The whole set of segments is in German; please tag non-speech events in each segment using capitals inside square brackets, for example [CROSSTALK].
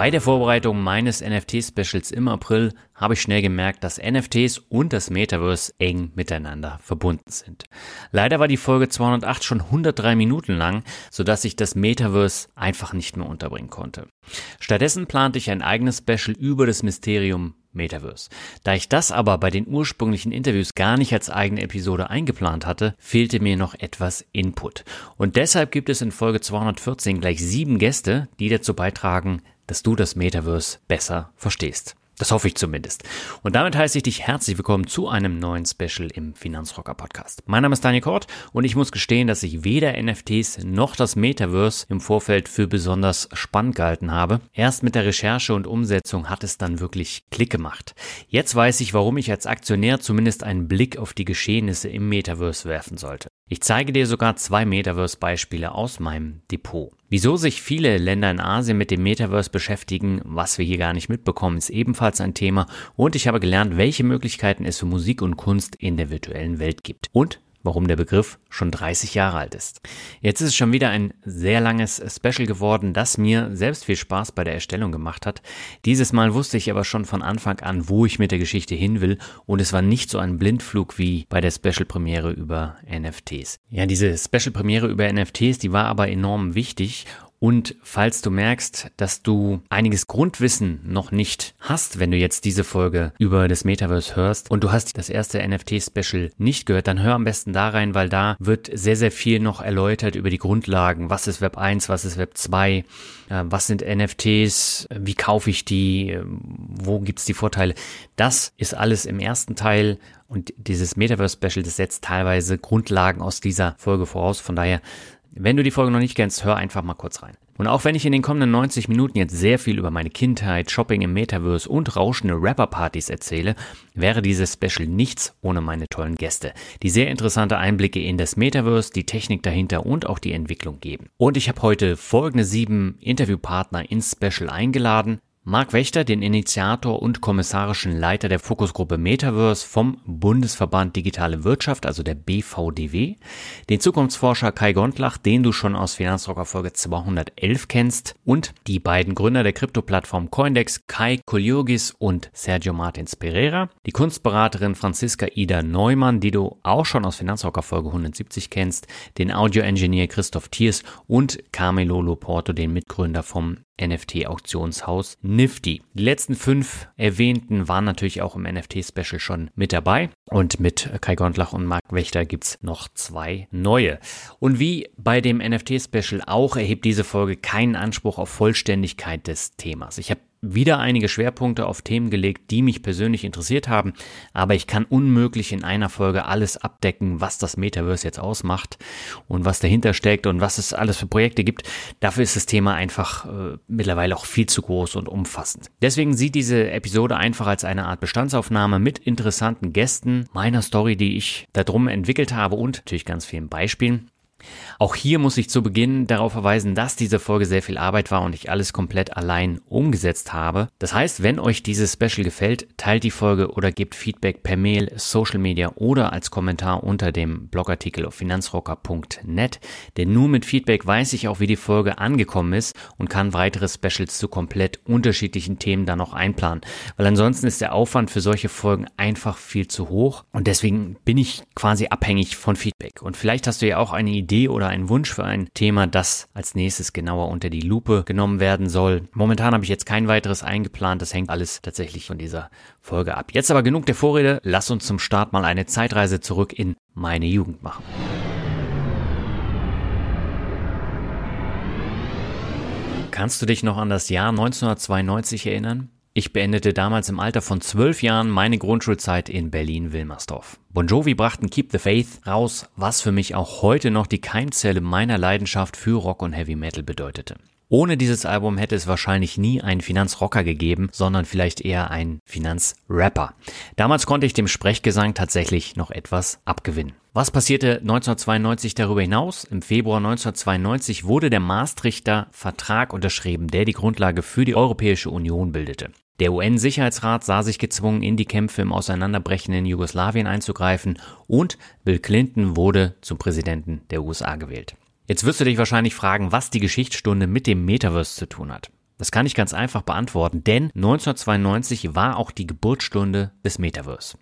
Bei der Vorbereitung meines NFT-Specials im April habe ich schnell gemerkt, dass NFTs und das Metaverse eng miteinander verbunden sind. Leider war die Folge 208 schon 103 Minuten lang, sodass ich das Metaverse einfach nicht mehr unterbringen konnte. Stattdessen plante ich ein eigenes Special über das Mysterium Metaverse. Da ich das aber bei den ursprünglichen Interviews gar nicht als eigene Episode eingeplant hatte, fehlte mir noch etwas Input. Und deshalb gibt es in Folge 214 gleich sieben Gäste, die dazu beitragen, dass du das Metaverse besser verstehst. Das hoffe ich zumindest. Und damit heiße ich dich herzlich willkommen zu einem neuen Special im Finanzrocker Podcast. Mein Name ist Daniel Kort und ich muss gestehen, dass ich weder NFTs noch das Metaverse im Vorfeld für besonders spannend gehalten habe. Erst mit der Recherche und Umsetzung hat es dann wirklich Klick gemacht. Jetzt weiß ich, warum ich als Aktionär zumindest einen Blick auf die Geschehnisse im Metaverse werfen sollte. Ich zeige dir sogar zwei Metaverse-Beispiele aus meinem Depot. Wieso sich viele Länder in Asien mit dem Metaverse beschäftigen, was wir hier gar nicht mitbekommen, ist ebenfalls ein Thema. Und ich habe gelernt, welche Möglichkeiten es für Musik und Kunst in der virtuellen Welt gibt. Und warum der Begriff schon 30 Jahre alt ist. Jetzt ist es schon wieder ein sehr langes Special geworden, das mir selbst viel Spaß bei der Erstellung gemacht hat. Dieses Mal wusste ich aber schon von Anfang an, wo ich mit der Geschichte hin will und es war nicht so ein Blindflug wie bei der Special Premiere über NFTs. Ja, diese Special Premiere über NFTs, die war aber enorm wichtig und falls du merkst, dass du einiges Grundwissen noch nicht hast, wenn du jetzt diese Folge über das Metaverse hörst und du hast das erste NFT-Special nicht gehört, dann hör am besten da rein, weil da wird sehr, sehr viel noch erläutert über die Grundlagen. Was ist Web 1, was ist Web 2, äh, was sind NFTs, wie kaufe ich die, wo gibt's die Vorteile. Das ist alles im ersten Teil und dieses Metaverse-Special, das setzt teilweise Grundlagen aus dieser Folge voraus. Von daher wenn du die Folge noch nicht kennst, hör einfach mal kurz rein. Und auch wenn ich in den kommenden 90 Minuten jetzt sehr viel über meine Kindheit, Shopping im Metaverse und rauschende Rapper-Partys erzähle, wäre dieses Special nichts ohne meine tollen Gäste, die sehr interessante Einblicke in das Metaverse, die Technik dahinter und auch die Entwicklung geben. Und ich habe heute folgende sieben Interviewpartner ins Special eingeladen. Marc Wächter, den Initiator und kommissarischen Leiter der Fokusgruppe Metaverse vom Bundesverband Digitale Wirtschaft, also der BVDW, den Zukunftsforscher Kai Gondlach, den du schon aus Finanzrocker Folge 211 kennst, und die beiden Gründer der Krypto-Plattform Coindex, Kai Kolyogis und Sergio Martins Pereira, die Kunstberaterin Franziska Ida Neumann, die du auch schon aus Finanzrocker Folge 170 kennst, den Audio-Engineer Christoph Thiers und Carmelo Loporto, den Mitgründer vom NFT-Auktionshaus Nifty. Die letzten fünf erwähnten waren natürlich auch im NFT-Special schon mit dabei. Und mit Kai Gondlach und Marc Wächter gibt's noch zwei neue. Und wie bei dem NFT-Special auch erhebt diese Folge keinen Anspruch auf Vollständigkeit des Themas. Ich habe wieder einige Schwerpunkte auf Themen gelegt, die mich persönlich interessiert haben, aber ich kann unmöglich in einer Folge alles abdecken, was das Metaverse jetzt ausmacht und was dahinter steckt und was es alles für Projekte gibt. Dafür ist das Thema einfach äh, mittlerweile auch viel zu groß und umfassend. Deswegen sieht diese Episode einfach als eine Art Bestandsaufnahme mit interessanten Gästen, meiner Story, die ich darum entwickelt habe und natürlich ganz vielen Beispielen. Auch hier muss ich zu Beginn darauf verweisen, dass diese Folge sehr viel Arbeit war und ich alles komplett allein umgesetzt habe. Das heißt, wenn euch dieses Special gefällt, teilt die Folge oder gebt Feedback per Mail, Social Media oder als Kommentar unter dem Blogartikel auf finanzrocker.net. Denn nur mit Feedback weiß ich auch, wie die Folge angekommen ist und kann weitere Specials zu komplett unterschiedlichen Themen dann noch einplanen. Weil ansonsten ist der Aufwand für solche Folgen einfach viel zu hoch und deswegen bin ich quasi abhängig von Feedback. Und vielleicht hast du ja auch eine Idee, Idee oder ein Wunsch für ein Thema, das als nächstes genauer unter die Lupe genommen werden soll. Momentan habe ich jetzt kein weiteres eingeplant, das hängt alles tatsächlich von dieser Folge ab. Jetzt aber genug der Vorrede, lass uns zum Start mal eine Zeitreise zurück in meine Jugend machen. Kannst du dich noch an das Jahr 1992 erinnern? Ich beendete damals im Alter von zwölf Jahren meine Grundschulzeit in Berlin-Wilmersdorf. Bon Jovi brachten Keep the Faith raus, was für mich auch heute noch die Keimzelle meiner Leidenschaft für Rock und Heavy Metal bedeutete. Ohne dieses Album hätte es wahrscheinlich nie einen Finanzrocker gegeben, sondern vielleicht eher einen Finanzrapper. Damals konnte ich dem Sprechgesang tatsächlich noch etwas abgewinnen. Was passierte 1992 darüber hinaus? Im Februar 1992 wurde der Maastrichter Vertrag unterschrieben, der die Grundlage für die Europäische Union bildete. Der UN-Sicherheitsrat sah sich gezwungen, in die Kämpfe im auseinanderbrechenden Jugoslawien einzugreifen und Bill Clinton wurde zum Präsidenten der USA gewählt. Jetzt wirst du dich wahrscheinlich fragen, was die Geschichtsstunde mit dem Metaverse zu tun hat. Das kann ich ganz einfach beantworten, denn 1992 war auch die Geburtsstunde des Metaverse.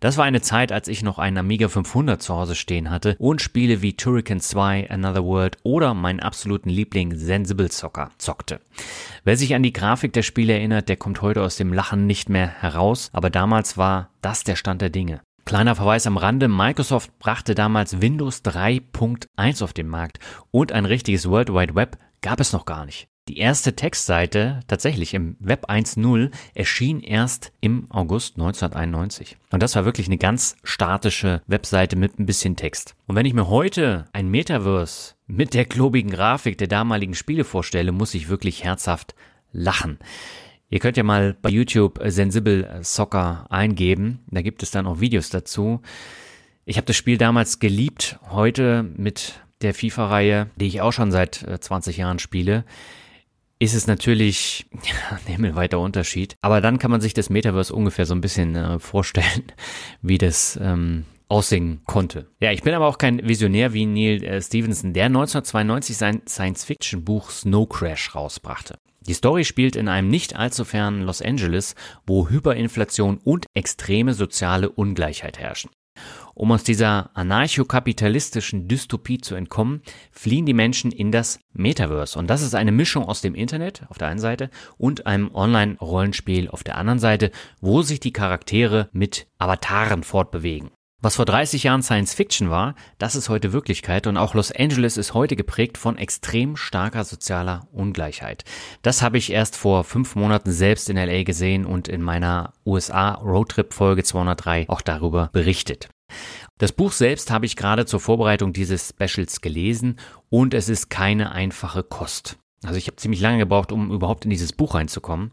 Das war eine Zeit, als ich noch einen Amiga 500 zu Hause stehen hatte und Spiele wie Turrican 2, Another World oder meinen absoluten Liebling Sensible Soccer zockte. Wer sich an die Grafik der Spiele erinnert, der kommt heute aus dem Lachen nicht mehr heraus, aber damals war das der Stand der Dinge. Kleiner Verweis am Rande, Microsoft brachte damals Windows 3.1 auf den Markt und ein richtiges World Wide Web gab es noch gar nicht. Die erste Textseite tatsächlich im Web 1.0 erschien erst im August 1991. Und das war wirklich eine ganz statische Webseite mit ein bisschen Text. Und wenn ich mir heute ein Metaverse mit der klobigen Grafik der damaligen Spiele vorstelle, muss ich wirklich herzhaft lachen. Ihr könnt ja mal bei YouTube Sensible Soccer eingeben. Da gibt es dann auch Videos dazu. Ich habe das Spiel damals geliebt. Heute mit der FIFA-Reihe, die ich auch schon seit 20 Jahren spiele, ist es natürlich [LAUGHS] ja, ein himmelweiter Unterschied. Aber dann kann man sich das Metaverse ungefähr so ein bisschen äh, vorstellen, [LAUGHS] wie das ähm, aussehen konnte. Ja, ich bin aber auch kein Visionär wie Neil äh, Stevenson, der 1992 sein Science-Fiction-Buch Snow Crash rausbrachte. Die Story spielt in einem nicht allzu fernen Los Angeles, wo Hyperinflation und extreme soziale Ungleichheit herrschen. Um aus dieser anarchokapitalistischen Dystopie zu entkommen, fliehen die Menschen in das Metaverse. Und das ist eine Mischung aus dem Internet auf der einen Seite und einem Online-Rollenspiel auf der anderen Seite, wo sich die Charaktere mit Avataren fortbewegen. Was vor 30 Jahren Science Fiction war, das ist heute Wirklichkeit und auch Los Angeles ist heute geprägt von extrem starker sozialer Ungleichheit. Das habe ich erst vor fünf Monaten selbst in LA gesehen und in meiner USA Roadtrip Folge 203 auch darüber berichtet. Das Buch selbst habe ich gerade zur Vorbereitung dieses Specials gelesen und es ist keine einfache Kost. Also ich habe ziemlich lange gebraucht, um überhaupt in dieses Buch reinzukommen.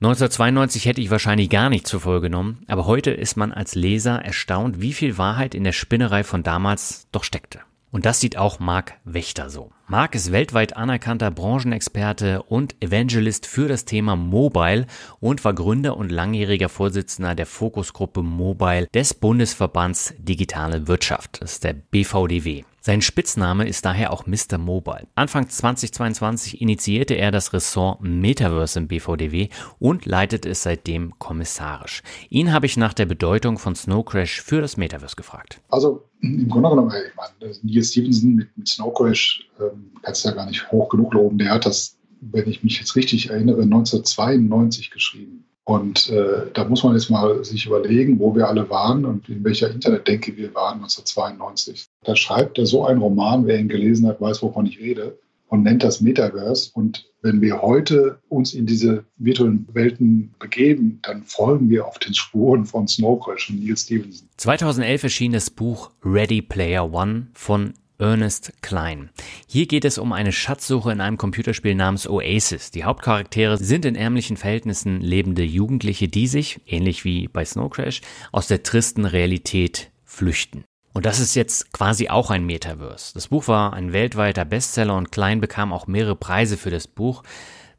1992 hätte ich wahrscheinlich gar nicht zur Folge genommen, aber heute ist man als Leser erstaunt, wie viel Wahrheit in der Spinnerei von damals doch steckte. Und das sieht auch Marc Wächter so. Marc ist weltweit anerkannter Branchenexperte und Evangelist für das Thema Mobile und war Gründer und langjähriger Vorsitzender der Fokusgruppe Mobile des Bundesverbands Digitale Wirtschaft, das ist der BVDW. Sein Spitzname ist daher auch Mr. Mobile. Anfang 2022 initiierte er das Ressort Metaverse im BVDW und leitet es seitdem kommissarisch. Ihn habe ich nach der Bedeutung von Snow Crash für das Metaverse gefragt. Also im Grunde genommen, ich meine, Neil Stevenson mit, mit Snow Crash ähm, kannst du ja gar nicht hoch genug loben. Der hat das, wenn ich mich jetzt richtig erinnere, 1992 geschrieben. Und äh, da muss man jetzt mal sich überlegen, wo wir alle waren und in welcher Internetdenke wir waren 1992. Da schreibt er so einen Roman, wer ihn gelesen hat, weiß, wovon ich rede, und nennt das Metaverse. Und wenn wir heute uns in diese virtuellen Welten begeben, dann folgen wir auf den Spuren von Snow Crash und Neil Stevenson. 2011 erschien das Buch Ready Player One von Ernest Klein. Hier geht es um eine Schatzsuche in einem Computerspiel namens Oasis. Die Hauptcharaktere sind in ärmlichen Verhältnissen lebende Jugendliche, die sich, ähnlich wie bei Snow Crash, aus der tristen Realität flüchten. Und das ist jetzt quasi auch ein Metaverse. Das Buch war ein weltweiter Bestseller und Klein bekam auch mehrere Preise für das Buch.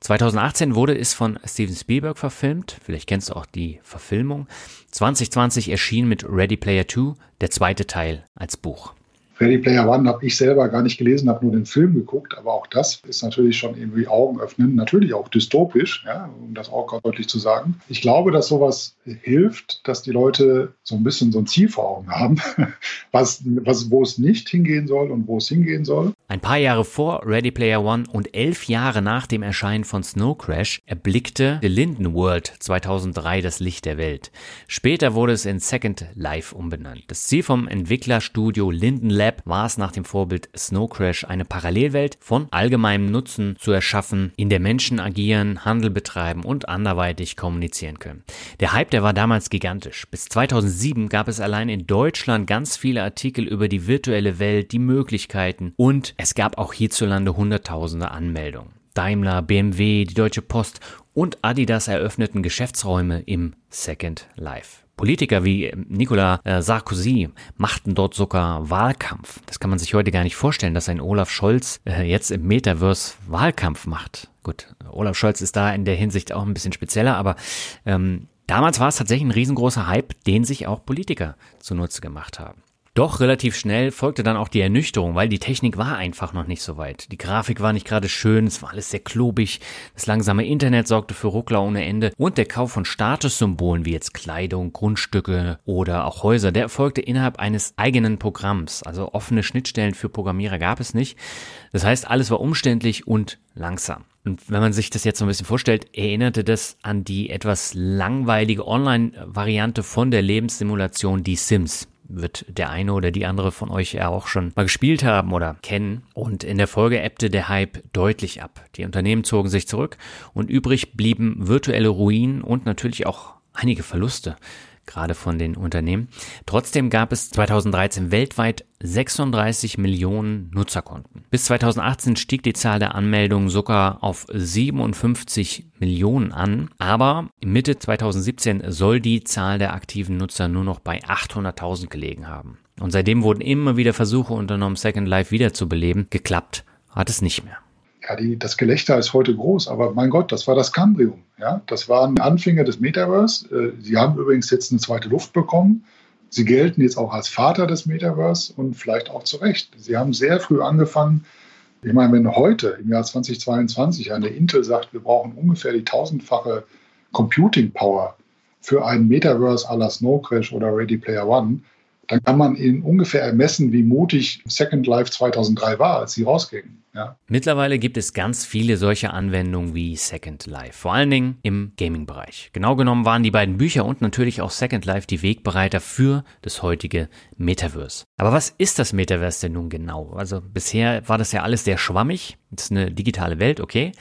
2018 wurde es von Steven Spielberg verfilmt, vielleicht kennst du auch die Verfilmung. 2020 erschien mit Ready Player 2 der zweite Teil als Buch. Ready Player One habe ich selber gar nicht gelesen, habe nur den Film geguckt, aber auch das ist natürlich schon irgendwie Augen öffnen, natürlich auch dystopisch, ja, um das auch deutlich zu sagen. Ich glaube, dass sowas hilft, dass die Leute so ein bisschen so ein Ziel vor Augen haben, [LAUGHS] was, was, wo es nicht hingehen soll und wo es hingehen soll. Ein paar Jahre vor Ready Player One und elf Jahre nach dem Erscheinen von Snow Crash erblickte The Linden World 2003 das Licht der Welt. Später wurde es in Second Life umbenannt. Das Ziel vom Entwicklerstudio Linden Lab Lab war es nach dem Vorbild Snow Crash eine Parallelwelt von allgemeinem Nutzen zu erschaffen, in der Menschen agieren, Handel betreiben und anderweitig kommunizieren können. Der Hype, der war damals gigantisch. Bis 2007 gab es allein in Deutschland ganz viele Artikel über die virtuelle Welt, die Möglichkeiten und es gab auch hierzulande hunderttausende Anmeldungen. Daimler, BMW, die Deutsche Post und Adidas eröffneten Geschäftsräume im Second Life. Politiker wie ähm, Nicolas äh, Sarkozy machten dort sogar Wahlkampf. Das kann man sich heute gar nicht vorstellen, dass ein Olaf Scholz äh, jetzt im Metaverse Wahlkampf macht. Gut, Olaf Scholz ist da in der Hinsicht auch ein bisschen spezieller, aber ähm, damals war es tatsächlich ein riesengroßer Hype, den sich auch Politiker zunutze gemacht haben. Doch relativ schnell folgte dann auch die Ernüchterung, weil die Technik war einfach noch nicht so weit. Die Grafik war nicht gerade schön, es war alles sehr klobig, das langsame Internet sorgte für Ruckler ohne Ende und der Kauf von Statussymbolen wie jetzt Kleidung, Grundstücke oder auch Häuser, der erfolgte innerhalb eines eigenen Programms. Also offene Schnittstellen für Programmierer gab es nicht. Das heißt, alles war umständlich und langsam. Und wenn man sich das jetzt so ein bisschen vorstellt, erinnerte das an die etwas langweilige Online-Variante von der Lebenssimulation Die Sims wird der eine oder die andere von euch ja auch schon mal gespielt haben oder kennen. Und in der Folge ebbte der Hype deutlich ab. Die Unternehmen zogen sich zurück und übrig blieben virtuelle Ruinen und natürlich auch einige Verluste gerade von den Unternehmen. Trotzdem gab es 2013 weltweit 36 Millionen Nutzerkonten. Bis 2018 stieg die Zahl der Anmeldungen sogar auf 57 Millionen an, aber Mitte 2017 soll die Zahl der aktiven Nutzer nur noch bei 800.000 gelegen haben. Und seitdem wurden immer wieder Versuche unternommen, Second Life wiederzubeleben. Geklappt hat es nicht mehr ja, die, das Gelächter ist heute groß, aber mein Gott, das war das Cambrium. Ja? Das waren Anfänge des Metaverse. Äh, sie haben übrigens jetzt eine zweite Luft bekommen. Sie gelten jetzt auch als Vater des Metaverse und vielleicht auch zu Recht. Sie haben sehr früh angefangen. Ich meine, wenn heute im Jahr 2022 eine Intel sagt, wir brauchen ungefähr die tausendfache Computing Power für ein Metaverse à la Snow Crash oder Ready Player One, dann kann man in ungefähr ermessen, wie mutig Second Life 2003 war, als sie rausgingen. Ja. Mittlerweile gibt es ganz viele solche Anwendungen wie Second Life, vor allen Dingen im Gaming-Bereich. Genau genommen waren die beiden Bücher und natürlich auch Second Life die Wegbereiter für das heutige Metaverse. Aber was ist das Metaverse denn nun genau? Also bisher war das ja alles sehr schwammig. Das ist eine digitale Welt, okay.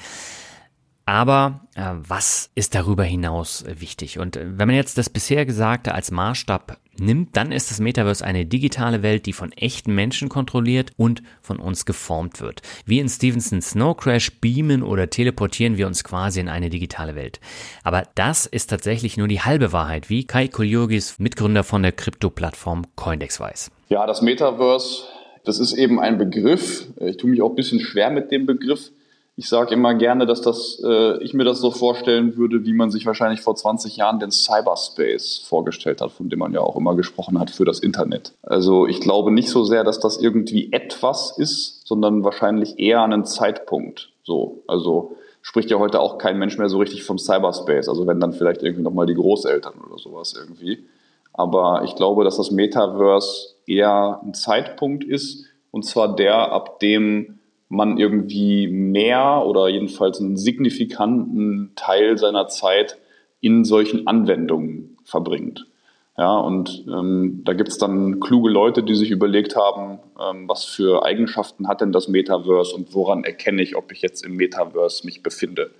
Aber äh, was ist darüber hinaus äh, wichtig? Und äh, wenn man jetzt das bisher Gesagte als Maßstab nimmt, dann ist das Metaverse eine digitale Welt, die von echten Menschen kontrolliert und von uns geformt wird. Wie in Stevensons Snow Crash beamen oder teleportieren wir uns quasi in eine digitale Welt. Aber das ist tatsächlich nur die halbe Wahrheit, wie Kai Kolyogis, Mitgründer von der Krypto-Plattform Coindex weiß. Ja, das Metaverse, das ist eben ein Begriff. Ich tue mich auch ein bisschen schwer mit dem Begriff ich sage immer gerne, dass das, äh, ich mir das so vorstellen würde, wie man sich wahrscheinlich vor 20 Jahren den Cyberspace vorgestellt hat, von dem man ja auch immer gesprochen hat für das Internet. Also ich glaube nicht so sehr, dass das irgendwie etwas ist, sondern wahrscheinlich eher einen Zeitpunkt. So, also spricht ja heute auch kein Mensch mehr so richtig vom Cyberspace. Also wenn dann vielleicht irgendwie nochmal die Großeltern oder sowas irgendwie. Aber ich glaube, dass das Metaverse eher ein Zeitpunkt ist, und zwar der, ab dem man irgendwie mehr oder jedenfalls einen signifikanten Teil seiner Zeit in solchen Anwendungen verbringt. Ja, und ähm, da gibt's dann kluge Leute, die sich überlegt haben, ähm, was für Eigenschaften hat denn das Metaverse und woran erkenne ich, ob ich jetzt im Metaverse mich befinde.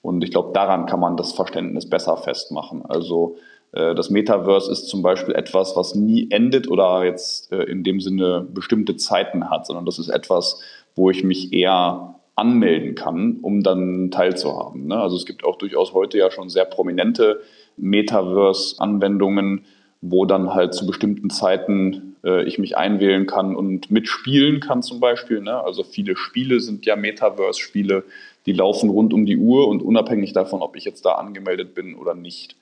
Und ich glaube, daran kann man das Verständnis besser festmachen. Also äh, das Metaverse ist zum Beispiel etwas, was nie endet oder jetzt äh, in dem Sinne bestimmte Zeiten hat, sondern das ist etwas, wo ich mich eher anmelden kann, um dann teilzuhaben. Ne? Also es gibt auch durchaus heute ja schon sehr prominente Metaverse-Anwendungen, wo dann halt zu bestimmten Zeiten äh, ich mich einwählen kann und mitspielen kann zum Beispiel. Ne? Also viele Spiele sind ja Metaverse-Spiele, die laufen rund um die Uhr und unabhängig davon, ob ich jetzt da angemeldet bin oder nicht.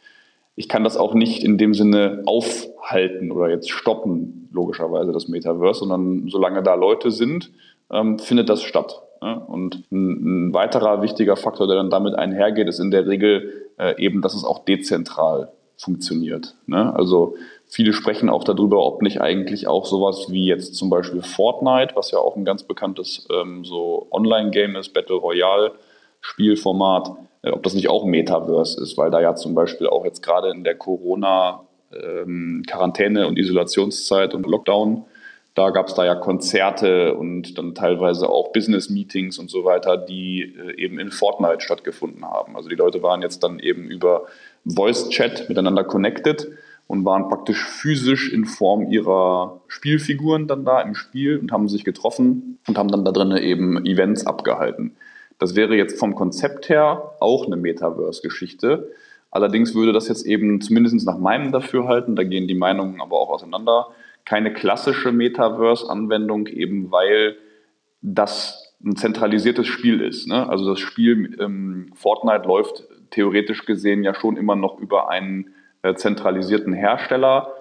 Ich kann das auch nicht in dem Sinne aufhalten oder jetzt stoppen, logischerweise das Metaverse, sondern solange da Leute sind, ähm, findet das statt. Ja? Und ein, ein, weiterer wichtiger Faktor, der dann damit einhergeht, ist in der Regel äh, eben, dass es auch dezentral funktioniert. Ne? Also viele sprechen auch darüber, ob nicht eigentlich auch sowas wie jetzt zum Beispiel Fortnite, was ja auch ein ganz bekanntes ähm, so Online-Game ist, Battle Royale Spielformat, äh, ob das nicht auch Metaverse ist, weil da ja zum Beispiel auch jetzt gerade in der Corona ähm, Quarantäne und Isolationszeit und Lockdown da gab es da ja Konzerte und dann teilweise auch Business-Meetings und so weiter, die äh, eben in Fortnite stattgefunden haben. Also die Leute waren jetzt dann eben über Voice-Chat miteinander connected und waren praktisch physisch in Form ihrer Spielfiguren dann da im Spiel und haben sich getroffen und haben dann da drinnen eben Events abgehalten. Das wäre jetzt vom Konzept her auch eine Metaverse-Geschichte. Allerdings würde das jetzt eben zumindest nach meinem Dafürhalten, da gehen die Meinungen aber auch auseinander, keine klassische Metaverse-Anwendung, eben weil das ein zentralisiertes Spiel ist. Ne? Also das Spiel ähm, Fortnite läuft theoretisch gesehen ja schon immer noch über einen äh, zentralisierten Hersteller,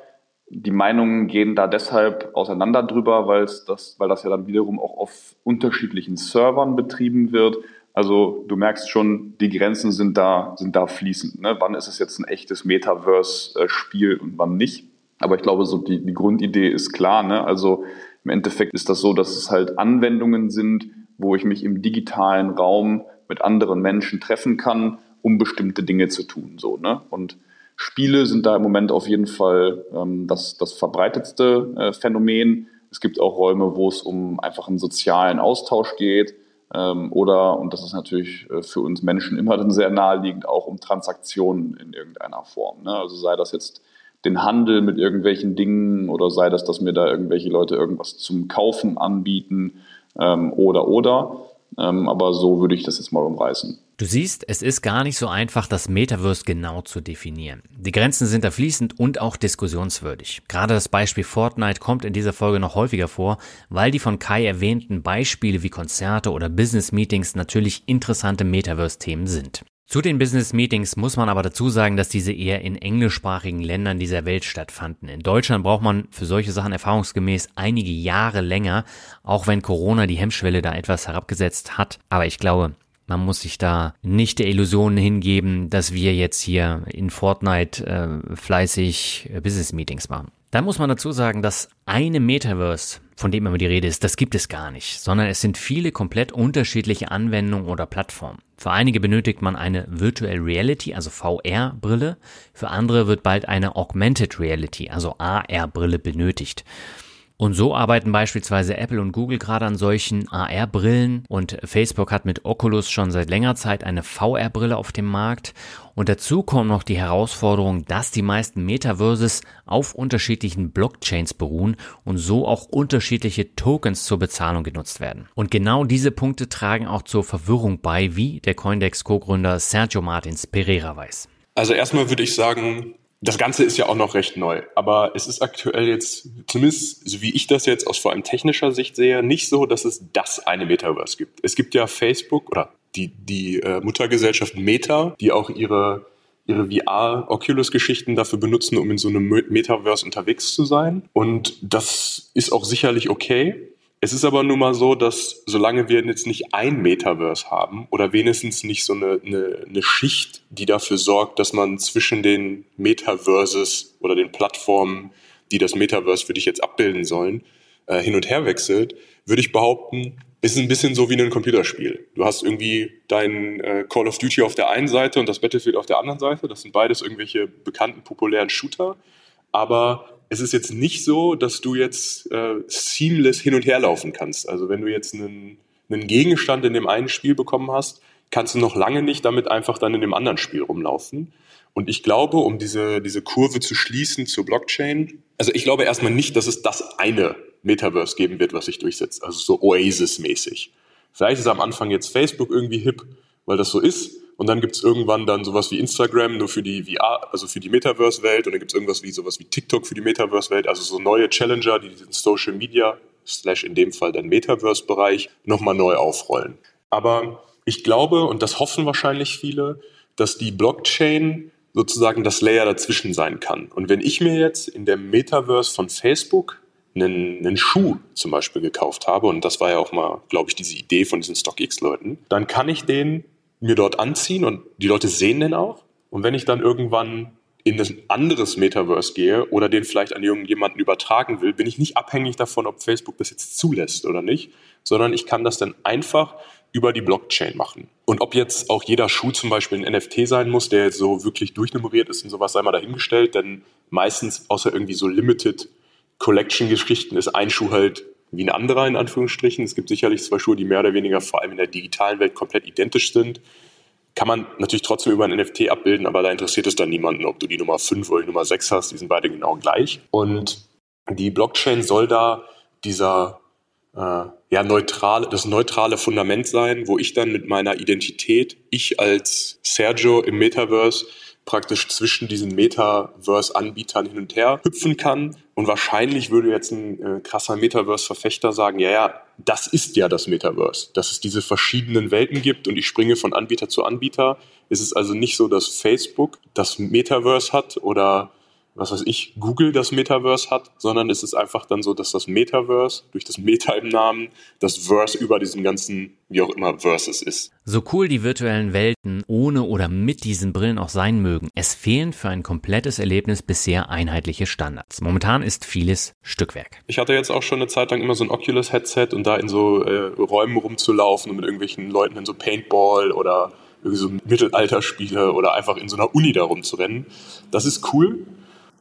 die Meinungen gehen da deshalb auseinander drüber, weil das, weil das ja dann wiederum auch auf unterschiedlichen Servern betrieben wird. Also du merkst schon, die Grenzen sind da, sind da fließend. Ne? Wann ist es jetzt ein echtes Metaverse-Spiel und wann nicht? Aber ich glaube, so die, die Grundidee ist klar. Ne? Also im Endeffekt ist das so, dass es halt Anwendungen sind, wo ich mich im digitalen Raum mit anderen Menschen treffen kann, um bestimmte Dinge zu tun. So, ne? Und Spiele sind da im Moment auf jeden Fall ähm, das, das verbreitetste äh, Phänomen. Es gibt auch Räume, wo es um einfach einen sozialen Austausch geht ähm, oder, und das ist natürlich äh, für uns Menschen immer dann sehr naheliegend, auch um Transaktionen in irgendeiner Form. Ne? Also sei das jetzt den Handel mit irgendwelchen Dingen oder sei das, dass mir da irgendwelche Leute irgendwas zum Kaufen anbieten ähm, oder oder. Ähm, aber so würde ich das jetzt mal umreißen. Du siehst, es ist gar nicht so einfach, das Metaverse genau zu definieren. Die Grenzen sind da fließend und auch diskussionswürdig. Gerade das Beispiel Fortnite kommt in dieser Folge noch häufiger vor, weil die von Kai erwähnten Beispiele wie Konzerte oder Business Meetings natürlich interessante Metaverse-Themen sind. Zu den Business Meetings muss man aber dazu sagen, dass diese eher in englischsprachigen Ländern dieser Welt stattfanden. In Deutschland braucht man für solche Sachen erfahrungsgemäß einige Jahre länger, auch wenn Corona die Hemmschwelle da etwas herabgesetzt hat. Aber ich glaube, man muss sich da nicht der Illusion hingeben, dass wir jetzt hier in Fortnite äh, fleißig äh, Business Meetings machen. Dann muss man dazu sagen, dass eine Metaverse, von dem immer die Rede ist, das gibt es gar nicht, sondern es sind viele komplett unterschiedliche Anwendungen oder Plattformen. Für einige benötigt man eine Virtual Reality, also VR-Brille. Für andere wird bald eine Augmented Reality, also AR-Brille benötigt. Und so arbeiten beispielsweise Apple und Google gerade an solchen AR-Brillen und Facebook hat mit Oculus schon seit längerer Zeit eine VR-Brille auf dem Markt. Und dazu kommt noch die Herausforderung, dass die meisten Metaverses auf unterschiedlichen Blockchains beruhen und so auch unterschiedliche Tokens zur Bezahlung genutzt werden. Und genau diese Punkte tragen auch zur Verwirrung bei, wie der Coindex Co-Gründer Sergio Martins Pereira weiß. Also erstmal würde ich sagen, das Ganze ist ja auch noch recht neu, aber es ist aktuell jetzt, zumindest so wie ich das jetzt aus vor allem technischer Sicht sehe, nicht so, dass es das eine Metaverse gibt. Es gibt ja Facebook oder die, die äh, Muttergesellschaft Meta, die auch ihre, ihre VR-Oculus-Geschichten dafür benutzen, um in so einem Metaverse unterwegs zu sein. Und das ist auch sicherlich okay. Es ist aber nun mal so, dass solange wir jetzt nicht ein Metaverse haben oder wenigstens nicht so eine, eine, eine Schicht, die dafür sorgt, dass man zwischen den Metaverses oder den Plattformen, die das Metaverse für dich jetzt abbilden sollen, äh, hin und her wechselt, würde ich behaupten, ist ein bisschen so wie ein Computerspiel. Du hast irgendwie dein äh, Call of Duty auf der einen Seite und das Battlefield auf der anderen Seite. Das sind beides irgendwelche bekannten, populären Shooter. Aber es ist jetzt nicht so, dass du jetzt äh, seamless hin und her laufen kannst. Also wenn du jetzt einen, einen Gegenstand in dem einen Spiel bekommen hast, kannst du noch lange nicht damit einfach dann in dem anderen Spiel rumlaufen. Und ich glaube, um diese, diese Kurve zu schließen zur Blockchain, also ich glaube erstmal nicht, dass es das eine Metaverse geben wird, was sich durchsetzt, also so Oasis-mäßig. Vielleicht ist am Anfang jetzt Facebook irgendwie hip, weil das so ist. Und dann gibt es irgendwann dann sowas wie Instagram nur für die VR, also für die Metaverse-Welt. Und dann gibt es irgendwas wie sowas wie TikTok für die Metaverse-Welt. Also so neue Challenger, die diesen Social Media, slash in dem Fall den Metaverse-Bereich, nochmal neu aufrollen. Aber ich glaube, und das hoffen wahrscheinlich viele, dass die Blockchain sozusagen das Layer dazwischen sein kann. Und wenn ich mir jetzt in der Metaverse von Facebook einen, einen Schuh zum Beispiel gekauft habe, und das war ja auch mal, glaube ich, diese Idee von diesen StockX-Leuten, dann kann ich den mir dort anziehen und die Leute sehen den auch. Und wenn ich dann irgendwann in ein anderes Metaverse gehe oder den vielleicht an irgendjemanden übertragen will, bin ich nicht abhängig davon, ob Facebook das jetzt zulässt oder nicht, sondern ich kann das dann einfach über die Blockchain machen. Und ob jetzt auch jeder Schuh zum Beispiel ein NFT sein muss, der jetzt so wirklich durchnummeriert ist und sowas, sei mal dahingestellt, denn meistens außer irgendwie so Limited Collection-Geschichten ist ein Schuh halt wie ein anderer in Anführungsstrichen. Es gibt sicherlich zwei Schuhe, die mehr oder weniger vor allem in der digitalen Welt komplett identisch sind. Kann man natürlich trotzdem über ein NFT abbilden, aber da interessiert es dann niemanden, ob du die Nummer 5 oder die Nummer 6 hast. Die sind beide genau gleich. Und die Blockchain soll da dieser äh, ja, neutrale, das neutrale Fundament sein, wo ich dann mit meiner Identität, ich als Sergio im Metaverse, praktisch zwischen diesen Metaverse-Anbietern hin und her hüpfen kann. Und wahrscheinlich würde jetzt ein äh, krasser Metaverse-Verfechter sagen, ja, ja, das ist ja das Metaverse, dass es diese verschiedenen Welten gibt und ich springe von Anbieter zu Anbieter. Es ist also nicht so, dass Facebook das Metaverse hat oder was weiß ich, Google das Metaverse hat, sondern es ist einfach dann so, dass das Metaverse durch das Meta im Namen das Verse über diesen ganzen, wie auch immer, Verses ist. So cool die virtuellen Welten ohne oder mit diesen Brillen auch sein mögen, es fehlen für ein komplettes Erlebnis bisher einheitliche Standards. Momentan ist vieles Stückwerk. Ich hatte jetzt auch schon eine Zeit lang immer so ein Oculus-Headset und da in so äh, Räumen rumzulaufen und mit irgendwelchen Leuten in so Paintball oder irgendwie so Mittelalterspiele oder einfach in so einer Uni da rumzurennen. Das ist cool.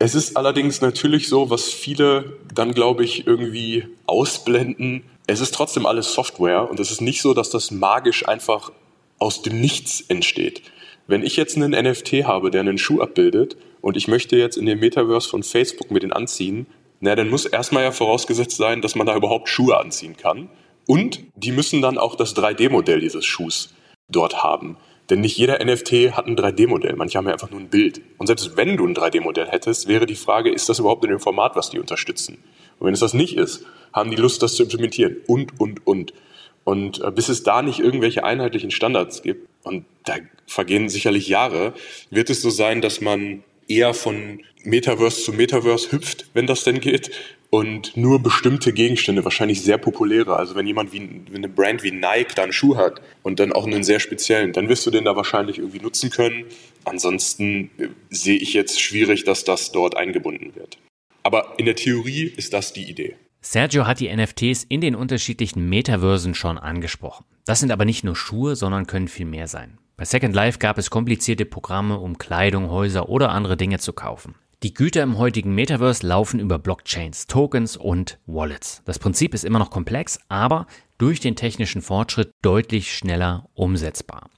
Es ist allerdings natürlich so, was viele dann, glaube ich, irgendwie ausblenden. Es ist trotzdem alles Software und es ist nicht so, dass das magisch einfach aus dem Nichts entsteht. Wenn ich jetzt einen NFT habe, der einen Schuh abbildet und ich möchte jetzt in dem Metaverse von Facebook mir den anziehen, na, dann muss erstmal ja vorausgesetzt sein, dass man da überhaupt Schuhe anziehen kann. Und die müssen dann auch das 3D-Modell dieses Schuhs dort haben. Denn nicht jeder NFT hat ein 3D-Modell. Manche haben ja einfach nur ein Bild. Und selbst wenn du ein 3D-Modell hättest, wäre die Frage, ist das überhaupt in dem Format, was die unterstützen? Und wenn es das nicht ist, haben die Lust, das zu implementieren. Und, und, und. Und äh, bis es da nicht irgendwelche einheitlichen Standards gibt, und da vergehen sicherlich Jahre, wird es so sein, dass man eher von Metaverse zu Metaverse hüpft, wenn das denn geht, und nur bestimmte Gegenstände, wahrscheinlich sehr populäre. Also wenn jemand wie wenn eine Brand wie Nike da einen Schuh hat und dann auch einen sehr speziellen, dann wirst du den da wahrscheinlich irgendwie nutzen können. Ansonsten äh, sehe ich jetzt schwierig, dass das dort eingebunden wird. Aber in der Theorie ist das die Idee. Sergio hat die NFTs in den unterschiedlichen Metaversen schon angesprochen. Das sind aber nicht nur Schuhe, sondern können viel mehr sein. Bei Second Life gab es komplizierte Programme, um Kleidung, Häuser oder andere Dinge zu kaufen. Die Güter im heutigen Metaverse laufen über Blockchains, Tokens und Wallets. Das Prinzip ist immer noch komplex, aber durch den technischen Fortschritt deutlich schneller umsetzbar.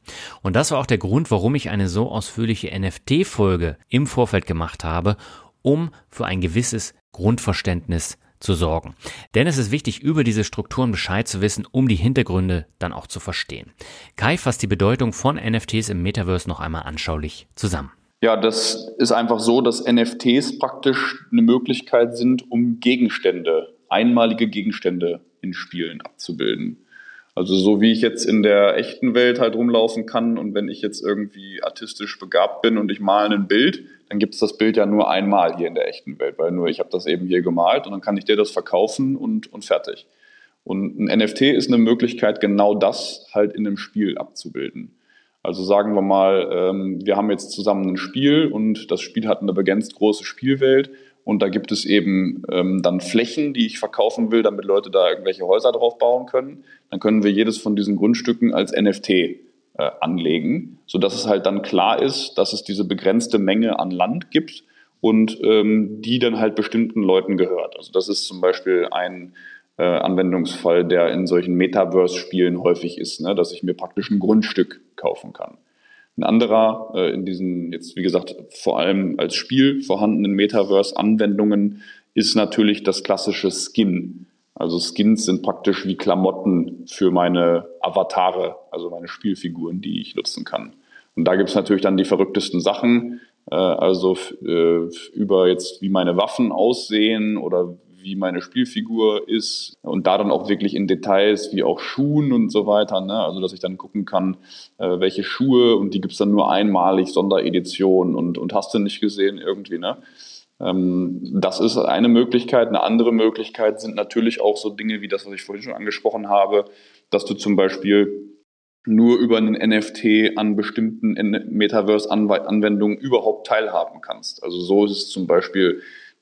Und das war auch der Grund, warum ich eine so ausführliche NFT-Folge im Vorfeld gemacht habe, um für ein gewisses Grundverständnis zu sorgen. Denn es ist wichtig, über diese Strukturen Bescheid zu wissen, um die Hintergründe dann auch zu verstehen. Kai fasst die Bedeutung von NFTs im Metaverse noch einmal anschaulich zusammen. Ja, das ist einfach so, dass NFTs praktisch eine Möglichkeit sind, um Gegenstände, einmalige Gegenstände in Spielen abzubilden. Also so wie ich jetzt in der echten Welt halt rumlaufen kann und wenn ich jetzt irgendwie artistisch begabt bin und ich male ein Bild, dann gibt es das Bild ja nur einmal hier in der echten Welt, weil nur ich habe das eben hier gemalt und dann kann ich dir das verkaufen und, und fertig. Und ein NFT ist eine Möglichkeit, genau das halt in einem Spiel abzubilden. Also sagen wir mal, ähm, wir haben jetzt zusammen ein Spiel und das Spiel hat eine begrenzt große Spielwelt und da gibt es eben ähm, dann Flächen, die ich verkaufen will, damit Leute da irgendwelche Häuser drauf bauen können. Dann können wir jedes von diesen Grundstücken als NFT äh, anlegen, sodass es halt dann klar ist, dass es diese begrenzte Menge an Land gibt und ähm, die dann halt bestimmten Leuten gehört. Also das ist zum Beispiel ein äh, Anwendungsfall, der in solchen Metaverse-Spielen häufig ist, ne? dass ich mir praktisch ein Grundstück kaufen kann. Ein anderer äh, in diesen jetzt, wie gesagt, vor allem als Spiel vorhandenen Metaverse-Anwendungen ist natürlich das klassische Skin. Also Skins sind praktisch wie Klamotten für meine Avatare, also meine Spielfiguren, die ich nutzen kann. Und da gibt es natürlich dann die verrücktesten Sachen, äh, also äh, über jetzt wie meine Waffen aussehen oder wie meine Spielfigur ist und da dann auch wirklich in Details wie auch Schuhen und so weiter. Ne? Also dass ich dann gucken kann, äh, welche Schuhe und die gibt es dann nur einmalig, Sonderedition und, und hast du nicht gesehen irgendwie. Ne? Ähm, das ist eine Möglichkeit. Eine andere Möglichkeit sind natürlich auch so Dinge wie das, was ich vorhin schon angesprochen habe, dass du zum Beispiel nur über einen NFT an bestimmten Metaverse-Anwendungen überhaupt teilhaben kannst. Also so ist es zum Beispiel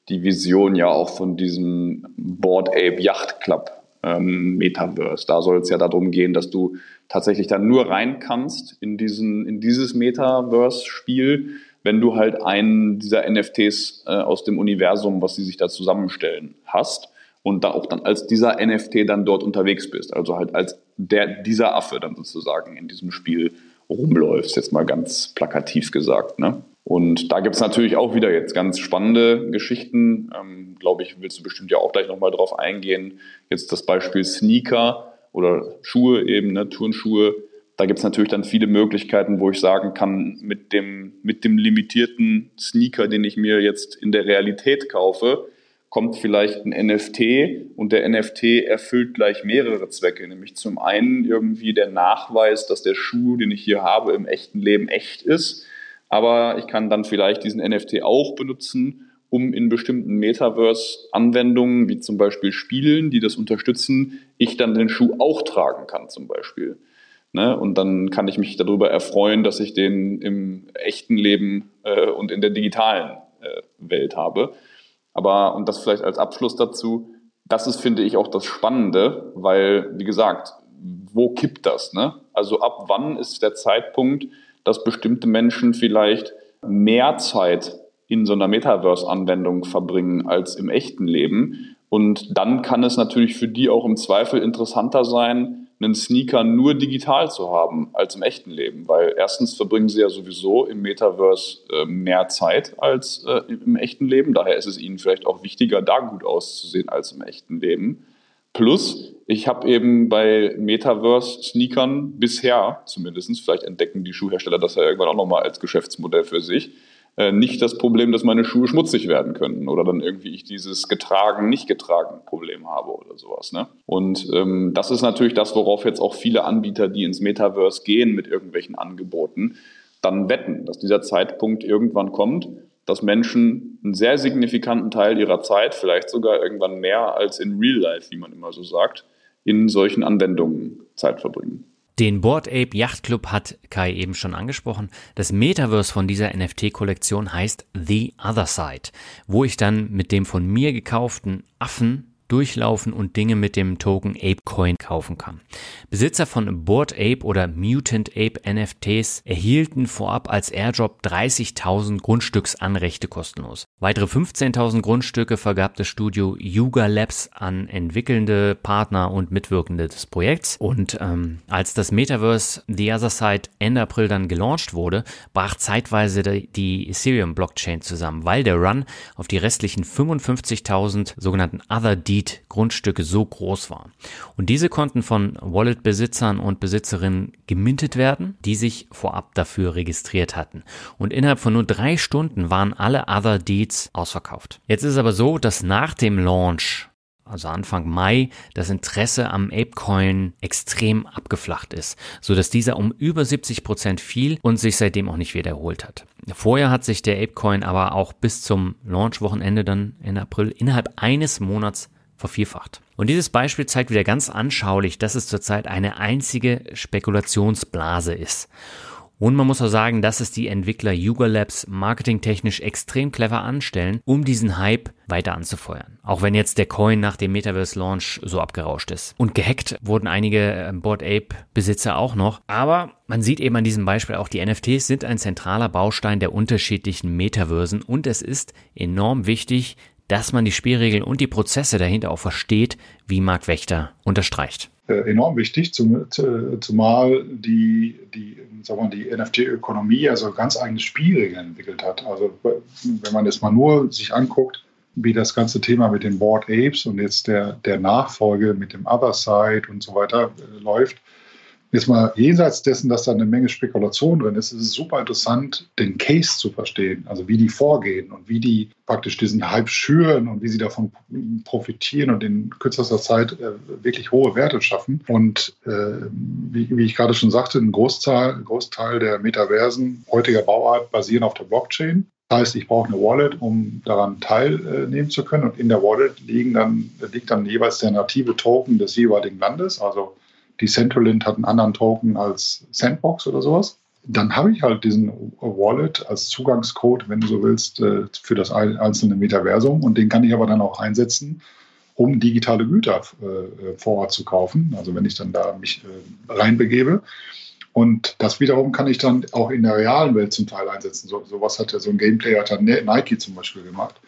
die Vision ja auch von diesem Board Ape Yacht Club ähm, Metaverse. Da soll es ja darum gehen, dass du tatsächlich dann nur rein kannst in, diesen, in dieses Metaverse-Spiel, wenn du halt einen dieser NFTs äh, aus dem Universum, was sie sich da zusammenstellen, hast und da auch dann als dieser NFT dann dort unterwegs bist. Also halt als der, dieser Affe dann sozusagen in diesem Spiel rumläufst, jetzt mal ganz plakativ gesagt. Ne? Und da gibt es natürlich auch wieder jetzt ganz spannende Geschichten. Ähm, Glaube ich, willst du bestimmt ja auch gleich nochmal drauf eingehen. Jetzt das Beispiel Sneaker oder Schuhe eben, ne, Turnschuhe. Da gibt es natürlich dann viele Möglichkeiten, wo ich sagen kann, mit dem, mit dem limitierten Sneaker, den ich mir jetzt in der Realität kaufe, kommt vielleicht ein NFT und der NFT erfüllt gleich mehrere Zwecke. Nämlich zum einen irgendwie der Nachweis, dass der Schuh, den ich hier habe, im echten Leben echt ist aber ich kann dann vielleicht diesen NFT auch benutzen, um in bestimmten Metaverse-Anwendungen, wie zum Beispiel Spielen, die das unterstützen, ich dann den Schuh auch tragen kann zum Beispiel. Ne? Und dann kann ich mich darüber erfreuen, dass ich den im echten Leben äh, und in der digitalen äh, Welt habe. Aber, und das vielleicht als Abschluss dazu, das ist, finde ich, auch das Spannende, weil, wie gesagt, wo kippt das? Ne? Also ab wann ist der Zeitpunkt, dass bestimmte Menschen vielleicht mehr Zeit in so einer Metaverse-Anwendung verbringen als im echten Leben. Und dann kann es natürlich für die auch im Zweifel interessanter sein, einen Sneaker nur digital zu haben als im echten Leben, weil erstens verbringen sie ja sowieso im Metaverse äh, mehr Zeit als äh, im echten Leben. Daher ist es ihnen vielleicht auch wichtiger, da gut auszusehen als im echten Leben. Plus, ich habe eben bei Metaverse-Sneakern bisher zumindest, vielleicht entdecken die Schuhhersteller das ja irgendwann auch nochmal als Geschäftsmodell für sich, nicht das Problem, dass meine Schuhe schmutzig werden könnten oder dann irgendwie ich dieses getragen, nicht getragen Problem habe oder sowas. Ne? Und ähm, das ist natürlich das, worauf jetzt auch viele Anbieter, die ins Metaverse gehen mit irgendwelchen Angeboten, dann wetten, dass dieser Zeitpunkt irgendwann kommt, dass Menschen einen sehr signifikanten Teil ihrer Zeit, vielleicht sogar irgendwann mehr als in Real Life, wie man immer so sagt, in solchen Anwendungen Zeit verbringen. Den Board Ape Yacht Club hat Kai eben schon angesprochen. Das Metaverse von dieser NFT-Kollektion heißt The Other Side, wo ich dann mit dem von mir gekauften Affen durchlaufen und Dinge mit dem Token ApeCoin kaufen kann. Besitzer von Board Ape oder Mutant Ape NFTs erhielten vorab als Airdrop 30.000 Grundstücksanrechte kostenlos. Weitere 15.000 Grundstücke vergab das Studio Yuga Labs an entwickelnde Partner und Mitwirkende des Projekts. Und ähm, als das Metaverse The Other Side Ende April dann gelauncht wurde, brach zeitweise die Ethereum-Blockchain zusammen, weil der Run auf die restlichen 55.000 sogenannten Other Deeds Grundstücke so groß war. Und diese konnten von Wallet-Besitzern und Besitzerinnen gemintet werden, die sich vorab dafür registriert hatten. Und innerhalb von nur drei Stunden waren alle Other Deeds ausverkauft. Jetzt ist es aber so, dass nach dem Launch also Anfang Mai, das Interesse am Apecoin extrem abgeflacht ist, so dass dieser um über 70 Prozent fiel und sich seitdem auch nicht wieder erholt hat. Vorher hat sich der Apecoin aber auch bis zum Launch-Wochenende dann in April innerhalb eines Monats vervierfacht. Und dieses Beispiel zeigt wieder ganz anschaulich, dass es zurzeit eine einzige Spekulationsblase ist. Und man muss auch sagen, dass es die Entwickler Yuga Labs marketingtechnisch extrem clever anstellen, um diesen Hype weiter anzufeuern. Auch wenn jetzt der Coin nach dem Metaverse Launch so abgerauscht ist. Und gehackt wurden einige ähm, Board Ape Besitzer auch noch. Aber man sieht eben an diesem Beispiel auch, die NFTs sind ein zentraler Baustein der unterschiedlichen Metaversen und es ist enorm wichtig, dass man die Spielregeln und die Prozesse dahinter auch versteht, wie Marc Wächter unterstreicht. Äh, enorm wichtig, zum, zumal die, die, die NFT-Ökonomie also ganz eigene Spielregeln entwickelt hat. Also wenn man das mal nur sich anguckt, wie das ganze Thema mit den Board Apes und jetzt der, der Nachfolge mit dem Other Side und so weiter äh, läuft, Jetzt mal jenseits dessen, dass da eine Menge Spekulation drin ist, ist es super interessant, den Case zu verstehen, also wie die vorgehen und wie die praktisch diesen Hype schüren und wie sie davon profitieren und in kürzester Zeit äh, wirklich hohe Werte schaffen. Und äh, wie, wie, ich gerade schon sagte, ein Großteil, Großteil der Metaversen heutiger Bauart basieren auf der Blockchain. Das heißt, ich brauche eine Wallet, um daran teilnehmen zu können. Und in der Wallet liegen dann, liegt dann jeweils der native Token des jeweiligen Landes. Also die Centralint hat einen anderen Token als Sandbox oder sowas. Dann habe ich halt diesen Wallet als Zugangscode, wenn du so willst, äh, für das einzelne Metaversum. Und den kann ich aber dann auch einsetzen, um digitale Güter äh, vor Ort zu kaufen. Also wenn ich dann da mich äh, reinbegebe. Und das wiederum kann ich dann auch in der realen Welt zum Teil einsetzen. So, sowas hat ja so ein Gameplay, hat dann Nike zum Beispiel gemacht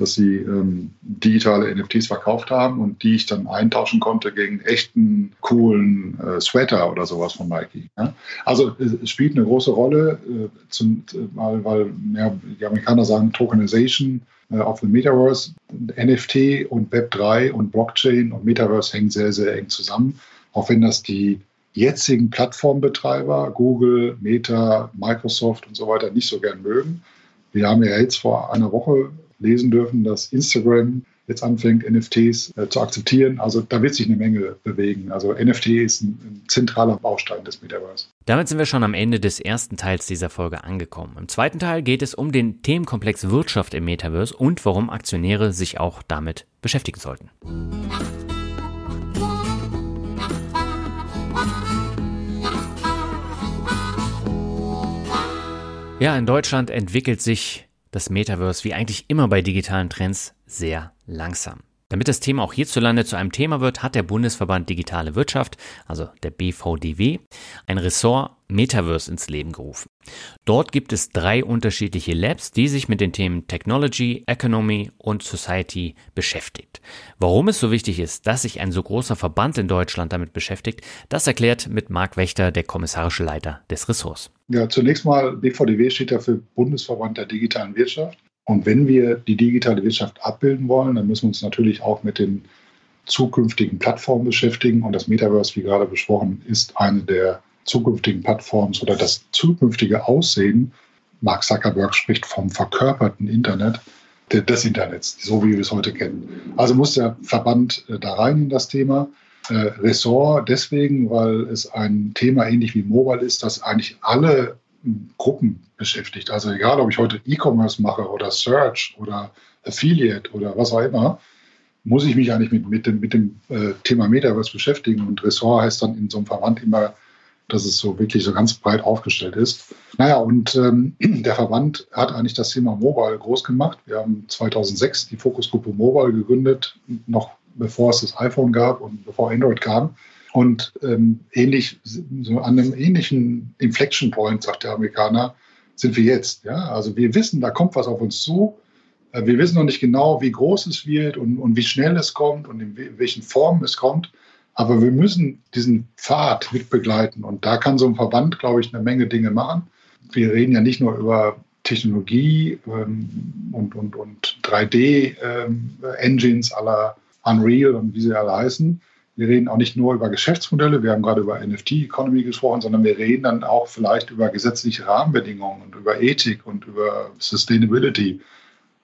dass sie ähm, digitale NFTs verkauft haben und die ich dann eintauschen konnte gegen echten coolen äh, Sweater oder sowas von Nike. Ja? Also es spielt eine große Rolle, äh, zum, weil, weil ja, die Amerikaner sagen Tokenization äh, of the Metaverse. NFT und Web3 und Blockchain und Metaverse hängen sehr, sehr eng zusammen, auch wenn das die jetzigen Plattformbetreiber, Google, Meta, Microsoft und so weiter, nicht so gern mögen. Wir haben ja jetzt vor einer Woche lesen dürfen, dass Instagram jetzt anfängt, NFTs äh, zu akzeptieren. Also da wird sich eine Menge bewegen. Also NFT ist ein, ein zentraler Baustein des Metaverse. Damit sind wir schon am Ende des ersten Teils dieser Folge angekommen. Im zweiten Teil geht es um den Themenkomplex Wirtschaft im Metaverse und warum Aktionäre sich auch damit beschäftigen sollten. Ja, in Deutschland entwickelt sich das Metaverse wie eigentlich immer bei digitalen Trends sehr langsam. Damit das Thema auch hierzulande zu einem Thema wird, hat der Bundesverband Digitale Wirtschaft, also der BVDW, ein Ressort Metaverse ins Leben gerufen. Dort gibt es drei unterschiedliche Labs, die sich mit den Themen Technology, Economy und Society beschäftigt. Warum es so wichtig ist, dass sich ein so großer Verband in Deutschland damit beschäftigt, das erklärt mit Marc Wächter, der kommissarische Leiter des Ressorts. Ja, zunächst mal, BVDW steht ja für Bundesverband der digitalen Wirtschaft. Und wenn wir die digitale Wirtschaft abbilden wollen, dann müssen wir uns natürlich auch mit den zukünftigen Plattformen beschäftigen. Und das Metaverse, wie gerade besprochen, ist eine der zukünftigen Plattformen oder das zukünftige Aussehen. Mark Zuckerberg spricht vom verkörperten Internet des Internets, so wie wir es heute kennen. Also muss der Verband äh, da rein in das Thema. Äh, Ressort deswegen, weil es ein Thema ähnlich wie Mobile ist, das eigentlich alle Gruppen beschäftigt. Also egal, ob ich heute E-Commerce mache oder Search oder Affiliate oder was auch immer, muss ich mich eigentlich mit, mit dem, mit dem äh, Thema Metaverse beschäftigen. Und Ressort heißt dann in so einem Verband immer, dass es so wirklich so ganz breit aufgestellt ist. Naja, und ähm, [CLEARS THROAT] der Verband hat eigentlich das Thema Mobile groß gemacht. Wir haben 2006 die Fokusgruppe Mobile gegründet, noch bevor es das iPhone gab und bevor Android kam. Und ähm, ähnlich, so an einem ähnlichen Inflection Point, sagt der Amerikaner, sind wir jetzt. Ja? Also wir wissen, da kommt was auf uns zu. Äh, wir wissen noch nicht genau, wie groß es wird und, und wie schnell es kommt und in welchen Formen es kommt. Aber wir müssen diesen Pfad mit begleiten. Und da kann so ein Verband, glaube ich, eine Menge Dinge machen. Wir reden ja nicht nur über Technologie ähm, und, und, und 3D-Engines ähm, aller Unreal und wie sie alle heißen, wir reden auch nicht nur über Geschäftsmodelle, wir haben gerade über NFT-Economy gesprochen, sondern wir reden dann auch vielleicht über gesetzliche Rahmenbedingungen und über Ethik und über Sustainability.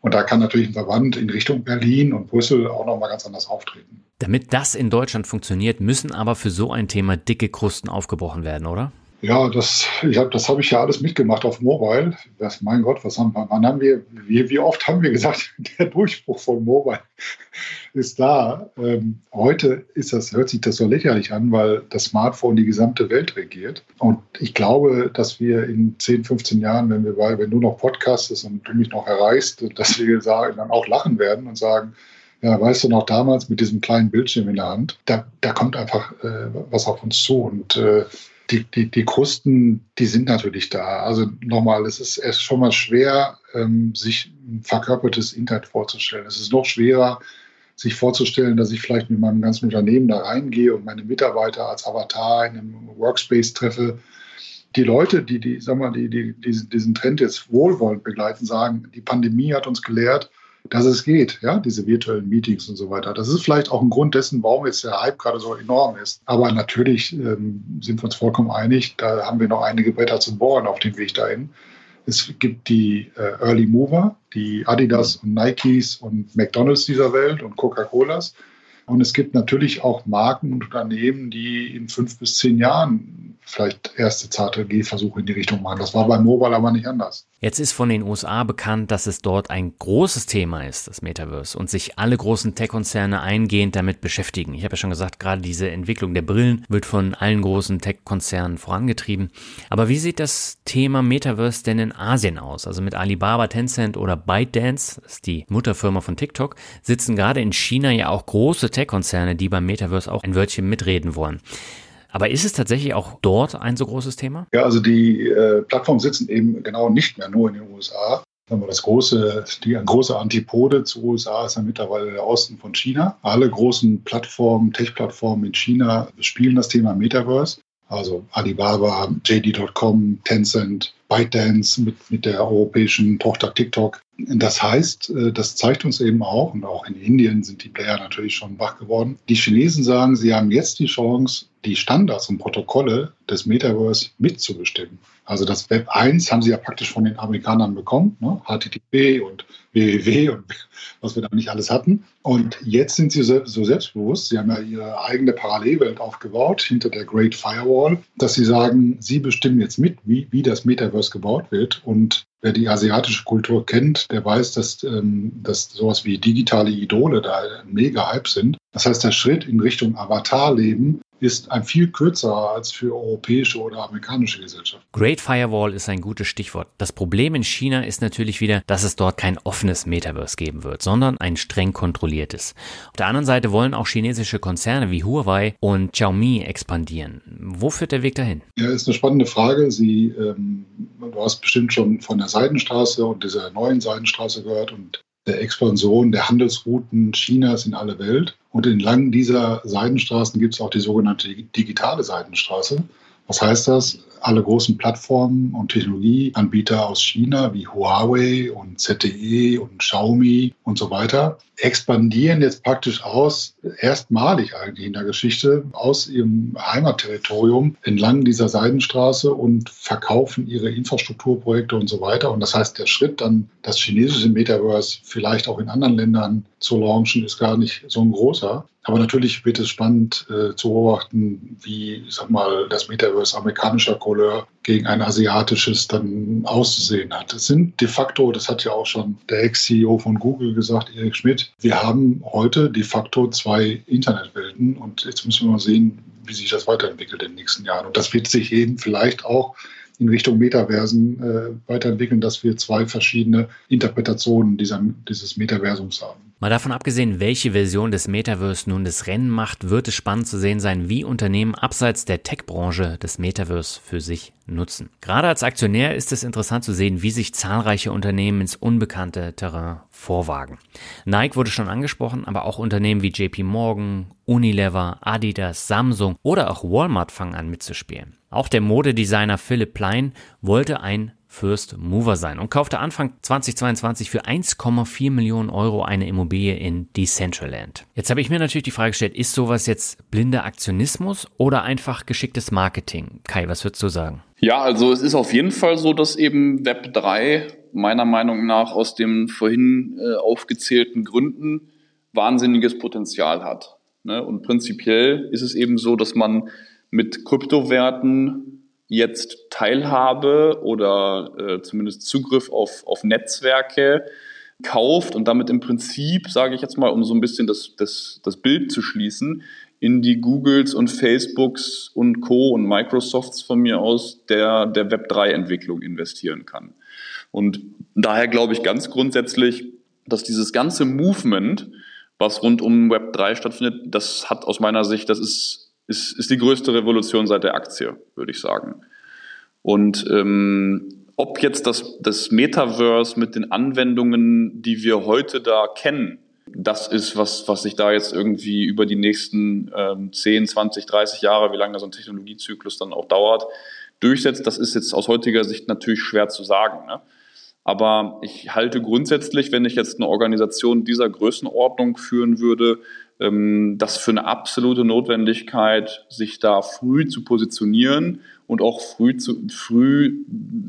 Und da kann natürlich ein Verband in Richtung Berlin und Brüssel auch nochmal ganz anders auftreten. Damit das in Deutschland funktioniert, müssen aber für so ein Thema dicke Krusten aufgebrochen werden, oder? Ja, das, ich hab, das habe ich ja alles mitgemacht auf Mobile. Das, mein Gott, was haben, wann haben wir, wie, wie oft haben wir gesagt, [LAUGHS] der Durchbruch von Mobile [LAUGHS] ist da. Ähm, heute ist das, hört sich das so lächerlich an, weil das Smartphone die gesamte Welt regiert. Und ich glaube, dass wir in 10, 15 Jahren, wenn wir wenn du noch podcastest und du mich noch erreichst, dass wir sagen, dann auch lachen werden und sagen, ja, weißt du noch damals mit diesem kleinen Bildschirm in der Hand, da, da kommt einfach äh, was auf uns zu. Und äh, die, die, die Krusten, die sind natürlich da. Also nochmal, es ist erst schon mal schwer, ähm, sich ein verkörpertes Internet vorzustellen. Es ist noch schwerer, sich vorzustellen, dass ich vielleicht mit meinem ganzen Unternehmen da reingehe und meine Mitarbeiter als Avatar in einem Workspace treffe. Die Leute, die, die, sag mal, die, die, diesen, diesen Trend jetzt wohlwollend begleiten, sagen, die Pandemie hat uns gelehrt, dass es geht, ja, diese virtuellen Meetings und so weiter. Das ist vielleicht auch ein Grund dessen, warum jetzt der Hype gerade so enorm ist. Aber natürlich ähm, sind wir uns vollkommen einig, da haben wir noch einige Bretter zu bohren auf dem Weg dahin. Es gibt die äh, Early Mover, die Adidas und Nikes und McDonalds dieser Welt und Coca-Colas. Und es gibt natürlich auch Marken und Unternehmen, die in fünf bis zehn Jahren vielleicht erste zarte Gehversuche in die Richtung machen. Das war beim Mobile aber nicht anders. Jetzt ist von den USA bekannt, dass es dort ein großes Thema ist, das Metaverse, und sich alle großen Tech-Konzerne eingehend damit beschäftigen. Ich habe ja schon gesagt, gerade diese Entwicklung der Brillen wird von allen großen Tech-Konzernen vorangetrieben. Aber wie sieht das Thema Metaverse denn in Asien aus? Also mit Alibaba, Tencent oder ByteDance, das ist die Mutterfirma von TikTok, sitzen gerade in China ja auch große Tech-Konzerne, die beim Metaverse auch ein Wörtchen mitreden wollen. Aber ist es tatsächlich auch dort ein so großes Thema? Ja, also die äh, Plattformen sitzen eben genau nicht mehr nur in den USA. Das große, die große Antipode zu USA ist ja mittlerweile der Osten von China. Alle großen Plattformen, Tech-Plattformen in China spielen das Thema Metaverse. Also Alibaba, JD.com, Tencent, ByteDance mit, mit der europäischen Tochter TikTok. Das heißt, äh, das zeigt uns eben auch, und auch in Indien sind die Player natürlich schon wach geworden. Die Chinesen sagen, sie haben jetzt die Chance, die Standards und Protokolle des Metaverse mitzubestimmen. Also das Web 1 haben sie ja praktisch von den Amerikanern bekommen, ne? HTTP und www und [LAUGHS] was wir da nicht alles hatten. Und jetzt sind sie so selbstbewusst, sie haben ja ihre eigene Parallelwelt aufgebaut hinter der Great Firewall, dass sie sagen, sie bestimmen jetzt mit, wie, wie das Metaverse gebaut wird. Und wer die asiatische Kultur kennt, der weiß, dass, ähm, dass sowas wie digitale Idole da mega Hype sind. Das heißt, der Schritt in Richtung Avatarleben ist ein viel kürzerer als für europäische oder amerikanische Gesellschaften. Great Firewall ist ein gutes Stichwort. Das Problem in China ist natürlich wieder, dass es dort kein offenes Metaverse geben wird, sondern ein streng kontrolliertes. Auf der anderen Seite wollen auch chinesische Konzerne wie Huawei und Xiaomi expandieren. Wo führt der Weg dahin? Ja, ist eine spannende Frage. Sie, ähm, du hast bestimmt schon von der Seidenstraße und dieser neuen Seidenstraße gehört und der Expansion der Handelsrouten Chinas in alle Welt. Und entlang dieser Seidenstraßen gibt es auch die sogenannte digitale Seidenstraße. Was heißt das? Alle großen Plattformen und Technologieanbieter aus China wie Huawei und ZTE und Xiaomi und so weiter expandieren jetzt praktisch aus, erstmalig eigentlich in der Geschichte, aus ihrem Heimatterritorium entlang dieser Seidenstraße und verkaufen ihre Infrastrukturprojekte und so weiter. Und das heißt, der Schritt dann, das chinesische Metaverse vielleicht auch in anderen Ländern zu launchen, ist gar nicht so ein großer. Aber natürlich wird es spannend äh, zu beobachten, wie, sag mal, das Metaverse amerikanischer Couleur gegen ein asiatisches dann auszusehen hat. Es sind de facto, das hat ja auch schon der Ex-CEO von Google gesagt, Erik Schmidt, wir haben heute de facto zwei Internetwelten und jetzt müssen wir mal sehen, wie sich das weiterentwickelt in den nächsten Jahren. Und das wird sich eben vielleicht auch in Richtung Metaversen äh, weiterentwickeln, dass wir zwei verschiedene Interpretationen dieser, dieses Metaversums haben. Mal davon abgesehen, welche Version des Metaverse nun das Rennen macht, wird es spannend zu sehen sein, wie Unternehmen abseits der Tech-Branche das Metaverse für sich nutzen. Gerade als Aktionär ist es interessant zu sehen, wie sich zahlreiche Unternehmen ins unbekannte Terrain vorwagen. Nike wurde schon angesprochen, aber auch Unternehmen wie JP Morgan, Unilever, Adidas, Samsung oder auch Walmart fangen an mitzuspielen. Auch der Modedesigner Philipp Plein wollte ein First Mover sein und kaufte Anfang 2022 für 1,4 Millionen Euro eine Immobilie in Decentraland. Jetzt habe ich mir natürlich die Frage gestellt, ist sowas jetzt blinder Aktionismus oder einfach geschicktes Marketing? Kai, was würdest du sagen? Ja, also es ist auf jeden Fall so, dass eben Web 3 meiner Meinung nach aus den vorhin äh, aufgezählten Gründen wahnsinniges Potenzial hat. Ne? Und prinzipiell ist es eben so, dass man mit Kryptowerten jetzt Teilhabe oder äh, zumindest Zugriff auf, auf Netzwerke kauft und damit im Prinzip, sage ich jetzt mal, um so ein bisschen das, das, das Bild zu schließen, in die Googles und Facebooks und Co. und Microsofts von mir aus der, der Web3-Entwicklung investieren kann. Und daher glaube ich ganz grundsätzlich, dass dieses ganze Movement, was rund um Web3 stattfindet, das hat aus meiner Sicht, das ist ist, ist die größte Revolution seit der Aktie, würde ich sagen. Und ähm, ob jetzt das, das Metaverse mit den Anwendungen, die wir heute da kennen, das ist, was, was sich da jetzt irgendwie über die nächsten ähm, 10, 20, 30 Jahre, wie lange so ein Technologiezyklus dann auch dauert, durchsetzt, das ist jetzt aus heutiger Sicht natürlich schwer zu sagen. Ne? Aber ich halte grundsätzlich, wenn ich jetzt eine Organisation dieser Größenordnung führen würde, ähm, das für eine absolute Notwendigkeit, sich da früh zu positionieren und auch früh zu früh,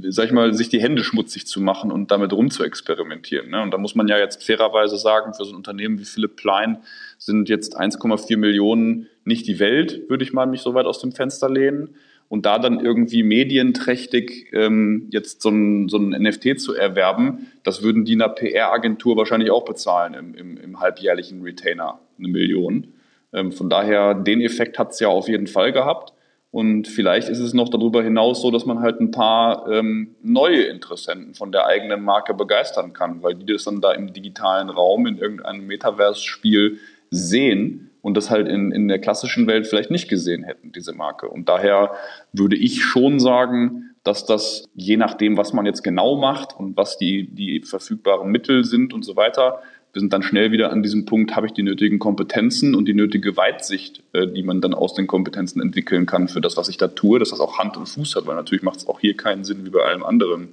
sag ich mal, sich die Hände schmutzig zu machen und damit rum zu experimentieren. Ne? Und da muss man ja jetzt fairerweise sagen, für so ein Unternehmen wie Philipp Plein sind jetzt 1,4 Millionen nicht die Welt, würde ich mal mich so weit aus dem Fenster lehnen. Und da dann irgendwie medienträchtig ähm, jetzt so ein, so ein NFT zu erwerben, das würden die einer PR-Agentur wahrscheinlich auch bezahlen im, im, im halbjährlichen Retainer, eine Million. Ähm, von daher, den Effekt hat es ja auf jeden Fall gehabt. Und vielleicht ist es noch darüber hinaus so, dass man halt ein paar ähm, neue Interessenten von der eigenen Marke begeistern kann, weil die das dann da im digitalen Raum in irgendeinem Metaverse-Spiel sehen und das halt in, in der klassischen Welt vielleicht nicht gesehen hätten, diese Marke. Und daher würde ich schon sagen, dass das je nachdem, was man jetzt genau macht und was die, die verfügbaren Mittel sind und so weiter, wir sind dann schnell wieder an diesem Punkt, habe ich die nötigen Kompetenzen und die nötige Weitsicht, äh, die man dann aus den Kompetenzen entwickeln kann für das, was ich da tue, dass das auch Hand und Fuß hat, weil natürlich macht es auch hier keinen Sinn wie bei allem anderen,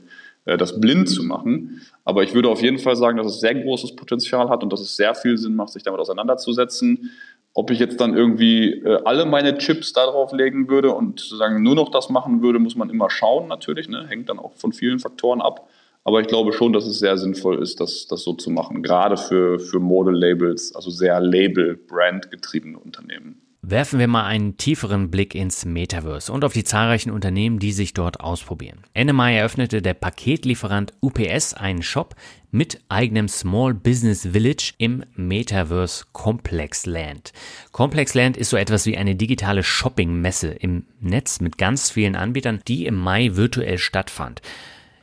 äh, das blind zu machen. Aber ich würde auf jeden Fall sagen, dass es sehr großes Potenzial hat und dass es sehr viel Sinn macht, sich damit auseinanderzusetzen Ob ich jetzt dann irgendwie äh, alle meine Chips darauf legen würde und sozusagen nur noch das machen würde, muss man immer schauen natürlich. Ne? Hängt dann auch von vielen Faktoren ab. Aber ich glaube schon, dass es sehr sinnvoll ist, das, das so zu machen. Gerade für, für Modelabels, also sehr Label-Brand getriebene Unternehmen. Werfen wir mal einen tieferen Blick ins Metaverse und auf die zahlreichen Unternehmen, die sich dort ausprobieren. Ende Mai eröffnete der Paketlieferant UPS einen Shop mit eigenem Small Business Village im Metaverse Complex Land. Complex Land ist so etwas wie eine digitale Shoppingmesse im Netz mit ganz vielen Anbietern, die im Mai virtuell stattfand.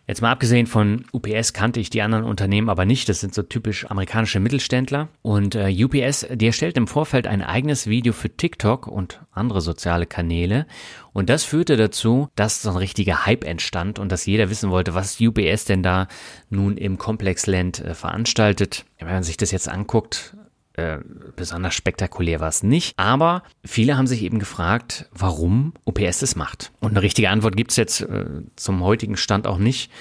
Jetzt mal abgesehen von UPS kannte ich die anderen Unternehmen aber nicht. Das sind so typisch amerikanische Mittelständler. Und äh, UPS, die erstellt im Vorfeld ein eigenes Video für TikTok und andere soziale Kanäle. Und das führte dazu, dass so ein richtiger Hype entstand und dass jeder wissen wollte, was UPS denn da nun im Komplexland äh, veranstaltet. Wenn man sich das jetzt anguckt, äh, besonders spektakulär war es nicht. Aber viele haben sich eben gefragt, warum OPS das macht. Und eine richtige Antwort gibt es jetzt äh, zum heutigen Stand auch nicht.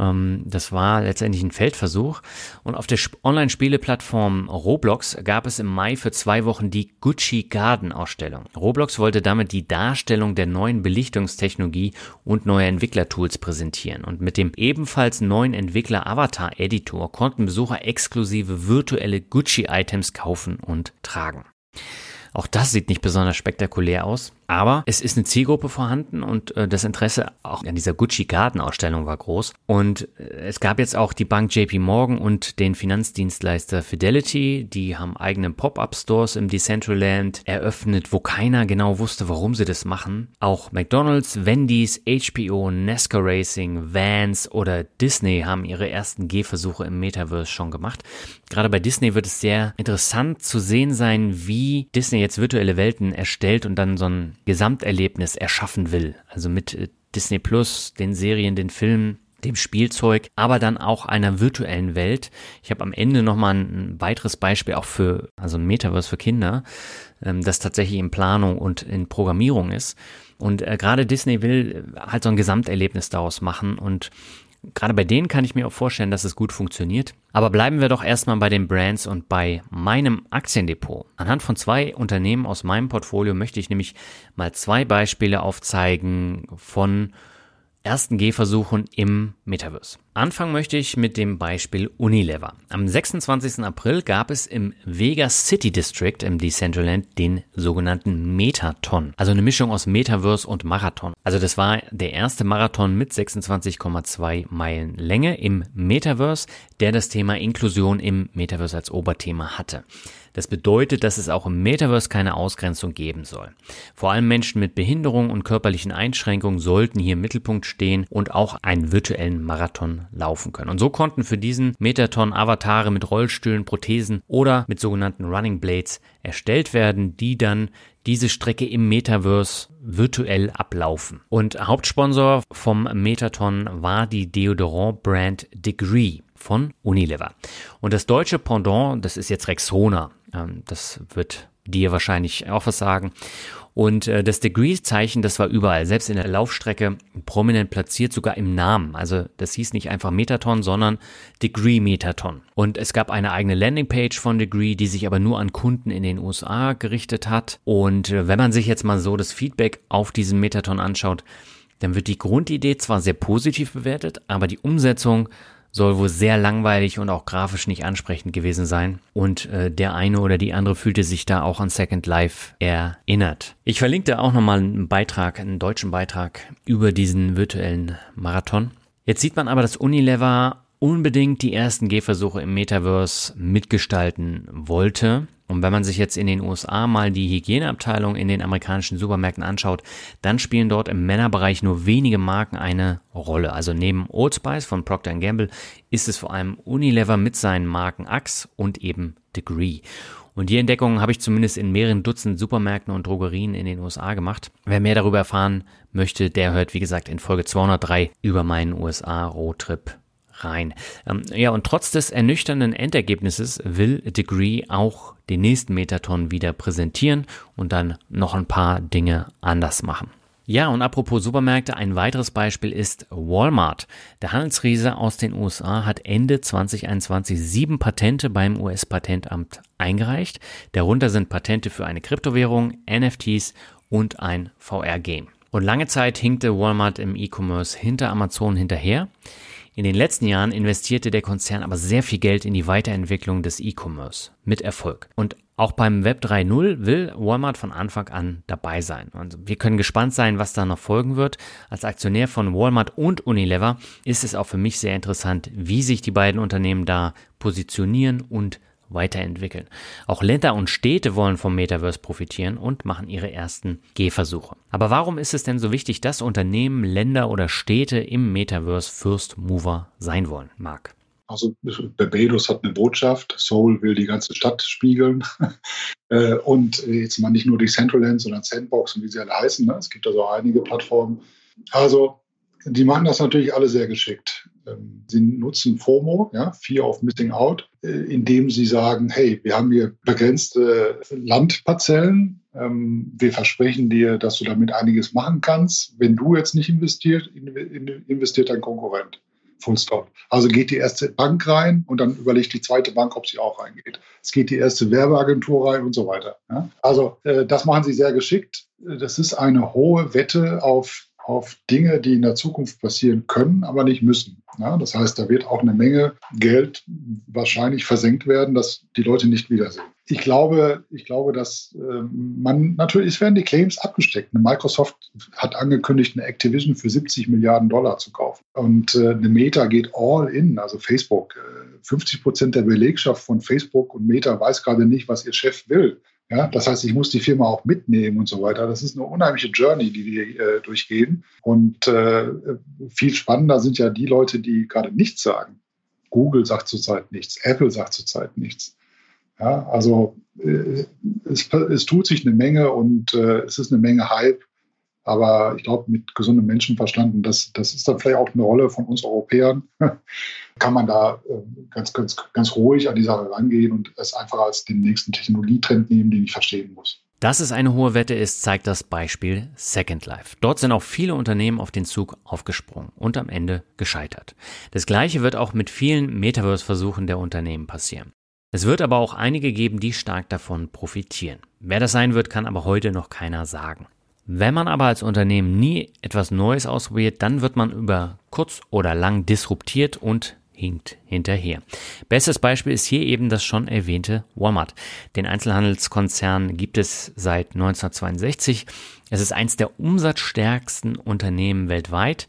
Ähm, das war letztendlich ein Feldversuch. Und auf der Online-Spieleplattform Roblox gab es im Mai für zwei Wochen die Gucci Garden Ausstellung. Roblox wollte damit die Darstellung der neuen Belichtungstechnologie und neue Entwicklertools präsentieren. Und mit dem ebenfalls neuen Entwickler Avatar Editor konnten Besucher exklusive virtuelle Gucci-Items kaufen und tragen. Auch das sieht nicht besonders spektakulär aus. Aber es ist eine Zielgruppe vorhanden und äh, das Interesse auch an dieser Gucci Garden Ausstellung war groß. Und äh, es gab jetzt auch die Bank JP Morgan und den Finanzdienstleister Fidelity. Die haben eigene Pop-up Stores im Decentraland eröffnet, wo keiner genau wusste, warum sie das machen. Auch McDonald's, Wendy's, HBO, NASCAR Racing, Vans oder Disney haben ihre ersten Gehversuche im Metaverse schon gemacht. Gerade bei Disney wird es sehr interessant zu sehen sein, wie Disney jetzt virtuelle Welten erstellt und dann so ein Gesamterlebnis erschaffen will. Also mit äh, Disney Plus, den Serien, den Filmen, dem Spielzeug, aber dann auch einer virtuellen Welt. Ich habe am Ende nochmal ein weiteres Beispiel auch für, also ein Metaverse für Kinder, ähm, das tatsächlich in Planung und in Programmierung ist. Und äh, gerade Disney will halt so ein Gesamterlebnis daraus machen und Gerade bei denen kann ich mir auch vorstellen, dass es gut funktioniert. Aber bleiben wir doch erstmal bei den Brands und bei meinem Aktiendepot. Anhand von zwei Unternehmen aus meinem Portfolio möchte ich nämlich mal zwei Beispiele aufzeigen von ersten Gehversuchen im Metaverse. Anfangen möchte ich mit dem Beispiel Unilever. Am 26. April gab es im Vega City District im Decentraland den sogenannten Metaton, also eine Mischung aus Metaverse und Marathon. Also das war der erste Marathon mit 26,2 Meilen Länge im Metaverse, der das Thema Inklusion im Metaverse als Oberthema hatte. Das bedeutet, dass es auch im Metaverse keine Ausgrenzung geben soll. Vor allem Menschen mit Behinderung und körperlichen Einschränkungen sollten hier im Mittelpunkt stehen und auch einen virtuellen Marathon laufen können. Und so konnten für diesen Metaton Avatare mit Rollstühlen, Prothesen oder mit sogenannten Running Blades erstellt werden, die dann diese Strecke im Metaverse virtuell ablaufen. Und Hauptsponsor vom Metaton war die Deodorant-Brand Degree von Unilever. Und das deutsche Pendant, das ist jetzt Rexona. Ähm, das wird dir wahrscheinlich auch was sagen. Und äh, das Degree-Zeichen, das war überall, selbst in der Laufstrecke prominent platziert, sogar im Namen. Also das hieß nicht einfach Metaton, sondern Degree Metaton. Und es gab eine eigene Landingpage von Degree, die sich aber nur an Kunden in den USA gerichtet hat. Und äh, wenn man sich jetzt mal so das Feedback auf diesen Metaton anschaut, dann wird die Grundidee zwar sehr positiv bewertet, aber die Umsetzung soll wohl sehr langweilig und auch grafisch nicht ansprechend gewesen sein. Und äh, der eine oder die andere fühlte sich da auch an Second Life erinnert. Ich verlinke da auch nochmal einen Beitrag, einen deutschen Beitrag über diesen virtuellen Marathon. Jetzt sieht man aber, dass Unilever unbedingt die ersten Gehversuche im Metaverse mitgestalten wollte. Und wenn man sich jetzt in den USA mal die Hygieneabteilung in den amerikanischen Supermärkten anschaut, dann spielen dort im Männerbereich nur wenige Marken eine Rolle. Also neben Old Spice von Procter Gamble ist es vor allem Unilever mit seinen Marken Axe und eben Degree. Und die Entdeckung habe ich zumindest in mehreren Dutzend Supermärkten und Drogerien in den USA gemacht. Wer mehr darüber erfahren möchte, der hört, wie gesagt, in Folge 203 über meinen USA-Roadtrip rein. Ähm, ja, und trotz des ernüchternden Endergebnisses will Degree auch den nächsten Metaton wieder präsentieren und dann noch ein paar Dinge anders machen. Ja, und apropos Supermärkte, ein weiteres Beispiel ist Walmart. Der Handelsriese aus den USA hat Ende 2021 sieben Patente beim US-Patentamt eingereicht. Darunter sind Patente für eine Kryptowährung, NFTs und ein VR-Game. Und lange Zeit hinkte Walmart im E-Commerce hinter Amazon hinterher. In den letzten Jahren investierte der Konzern aber sehr viel Geld in die Weiterentwicklung des E-Commerce mit Erfolg. Und auch beim Web 3.0 will Walmart von Anfang an dabei sein. Und wir können gespannt sein, was da noch folgen wird. Als Aktionär von Walmart und Unilever ist es auch für mich sehr interessant, wie sich die beiden Unternehmen da positionieren und weiterentwickeln. Auch Länder und Städte wollen vom Metaverse profitieren und machen ihre ersten Gehversuche. Aber warum ist es denn so wichtig, dass Unternehmen, Länder oder Städte im Metaverse First Mover sein wollen? Marc. Also Barbados hat eine Botschaft, Seoul will die ganze Stadt spiegeln. [LAUGHS] Äh, und jetzt mal nicht nur die Centraland, sondern Sandbox und wie sie alle heißen. Ne? Es gibt also einige Plattformen. Also die machen das natürlich alle sehr geschickt. Ähm, sie nutzen FOMO, ja, Fear of Missing Out, äh, indem sie sagen, hey, wir haben hier begrenzte Landparzellen. Ähm, wir versprechen dir, dass du damit einiges machen kannst. Wenn du jetzt nicht investierst, investiert dein Konkurrent. Full stop. Also geht die erste Bank rein und dann überlegt die zweite Bank, ob sie auch reingeht. Es geht die erste Werbeagentur rein und so weiter. Also äh, das machen sie sehr geschickt. Das ist eine hohe Wette auf auf Dinge, die in der Zukunft passieren können, aber nicht müssen. Ja, das heißt, da wird auch eine Menge Geld wahrscheinlich versenkt werden, dass die Leute nicht wiedersehen. Ich glaube, ich glaube, dass äh, man natürlich, es werden die Claims abgesteckt. Microsoft hat angekündigt, eine Activision für 70 Milliarden Dollar zu kaufen. Und äh, eine Meta geht all in, also Facebook. Äh, 50 Prozent der Belegschaft von Facebook und Meta weiß gerade nicht, was ihr Chef will. Ja, das heißt, ich muss die Firma auch mitnehmen und so weiter. Das ist eine unheimliche Journey, die wir äh, durchgehen. Und äh, viel spannender sind ja die Leute, die gerade nichts sagen. Google sagt zurzeit nichts, Apple sagt zurzeit nichts. Ja, also äh, es, es, tut sich eine Menge und äh, es ist eine Menge Hype. Aber ich glaube, mit gesundem Menschenverstand, und das, das ist dann vielleicht auch eine Rolle von uns Europäern, [LAUGHS] kann man da äh, ganz, ganz, ganz ruhig an die Sache rangehen und es einfach als den nächsten Technologietrend nehmen, den ich verstehen muss. Dass es eine hohe Wette ist, zeigt das Beispiel Second Life. Dort sind auch viele Unternehmen auf den Zug aufgesprungen und am Ende gescheitert. Das gleiche wird auch mit vielen Metaverse-Versuchen der Unternehmen passieren. Es wird aber auch einige geben, die stark davon profitieren. Wer das sein wird, kann aber heute noch keiner sagen. Wenn man aber als Unternehmen nie etwas Neues ausprobiert, dann wird man über kurz oder lang disruptiert und hinkt hinterher. Bestes Beispiel ist hier eben das schon erwähnte Walmart. Den Einzelhandelskonzern gibt es seit 1962. Es ist eins der umsatzstärksten Unternehmen weltweit.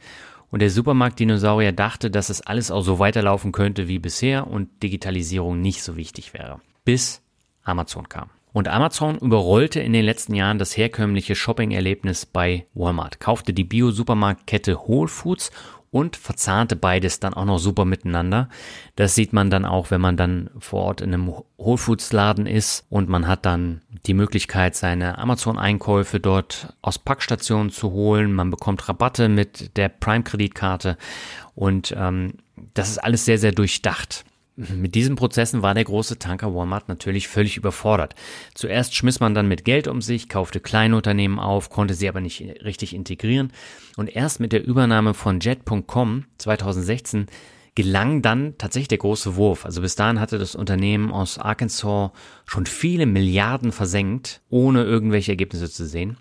Und der Supermarktdinosaurier dachte, dass es alles auch so weiterlaufen könnte wie bisher und Digitalisierung nicht so wichtig wäre. Bis Amazon kam. Und Amazon überrollte in den letzten Jahren das herkömmliche Shopping-Erlebnis bei Walmart, kaufte die Bio-Supermarktkette Whole Foods und verzahnte beides dann auch noch super miteinander. Das sieht man dann auch, wenn man dann vor Ort in einem Whole Foods Laden ist und man hat dann die Möglichkeit, seine Amazon-Einkäufe dort aus Packstationen zu holen. Man bekommt Rabatte mit der Prime-Kreditkarte und ähm, das ist alles sehr, sehr durchdacht. Mit diesen Prozessen war der große Tanker Walmart natürlich völlig überfordert. Zuerst schmiss man dann mit Geld um sich, kaufte Kleinunternehmen auf, konnte sie aber nicht richtig integrieren. Und erst mit der Übernahme von Jet.com 2016 gelang dann tatsächlich der große Wurf. Also bis dahin hatte das Unternehmen aus Arkansas schon viele Milliarden versenkt, ohne irgendwelche Ergebnisse zu sehen.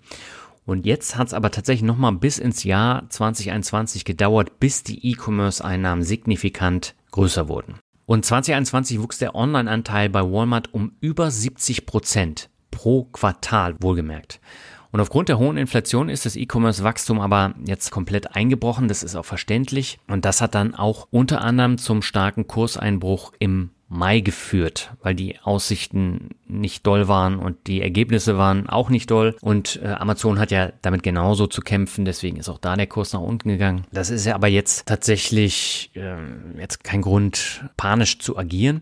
Und jetzt hat es aber tatsächlich nochmal bis ins Jahr 2021 gedauert, bis die E-Commerce-Einnahmen signifikant größer wurden. Und 2021 wuchs der Online-Anteil bei Walmart um über 70 Prozent pro Quartal, wohlgemerkt. Und aufgrund der hohen Inflation ist das E-Commerce-Wachstum aber jetzt komplett eingebrochen. Das ist auch verständlich. Und das hat dann auch unter anderem zum starken Kurseinbruch im Mai geführt, weil die Aussichten nicht doll waren und die Ergebnisse waren auch nicht doll. Und äh, Amazon hat ja damit genauso zu kämpfen, deswegen ist auch da der Kurs nach unten gegangen. Das ist ja aber jetzt tatsächlich äh, jetzt kein Grund, panisch zu agieren.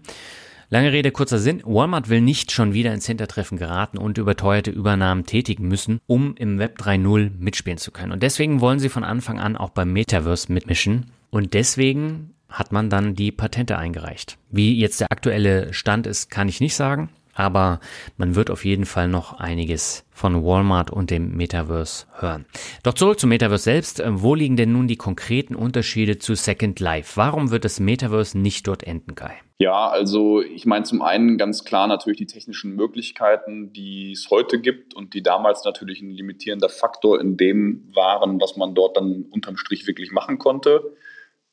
Lange Rede, kurzer Sinn. Walmart will nicht schon wieder ins Hintertreffen geraten und überteuerte Übernahmen tätigen müssen, um im Web 3.0 mitspielen zu können. Und deswegen wollen sie von Anfang an auch beim Metaverse mitmischen. Und deswegen hat man dann die Patente eingereicht. Wie jetzt der aktuelle Stand ist, kann ich nicht sagen. aber man wird auf jeden Fall noch einiges von Walmart und dem Metaverse hören. Doch zurück zum Metaverse selbst. Wo liegen denn nun die konkreten Unterschiede zu Second Life? Warum wird das Metaverse nicht dort enden, Kai? Ja, also ich meine zum einen ganz klar natürlich die technischen Möglichkeiten, die es heute gibt und die damals natürlich ein limitierender Faktor in dem waren, was man dort dann unterm Strich wirklich machen konnte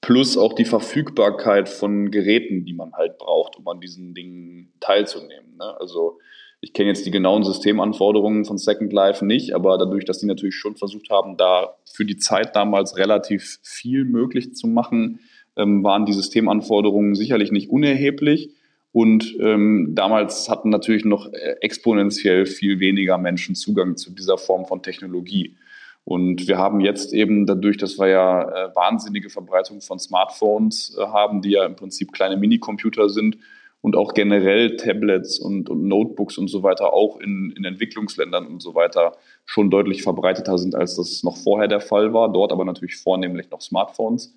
plus auch die Verfügbarkeit von Geräten, die man halt braucht, um an diesen Dingen teilzunehmen. Ne? Also ich kenne jetzt die genauen Systemanforderungen von Second Life nicht, aber dadurch, dass die natürlich schon versucht haben, da für die Zeit damals relativ viel möglich zu machen, ähm, waren die Systemanforderungen sicherlich nicht unerheblich. Und ähm, damals hatten natürlich noch äh, exponentiell viel weniger Menschen Zugang zu dieser Form von Technologie. Und wir haben jetzt eben dadurch, dass wir ja äh, wahnsinnige Verbreitung von Smartphones äh, haben, die ja im Prinzip kleine Minicomputer sind und auch generell Tablets und, und Notebooks und so weiter auch in, in Entwicklungsländern und so weiter schon deutlich verbreiteter sind, als das noch vorher der Fall war. Dort aber natürlich vornehmlich noch Smartphones,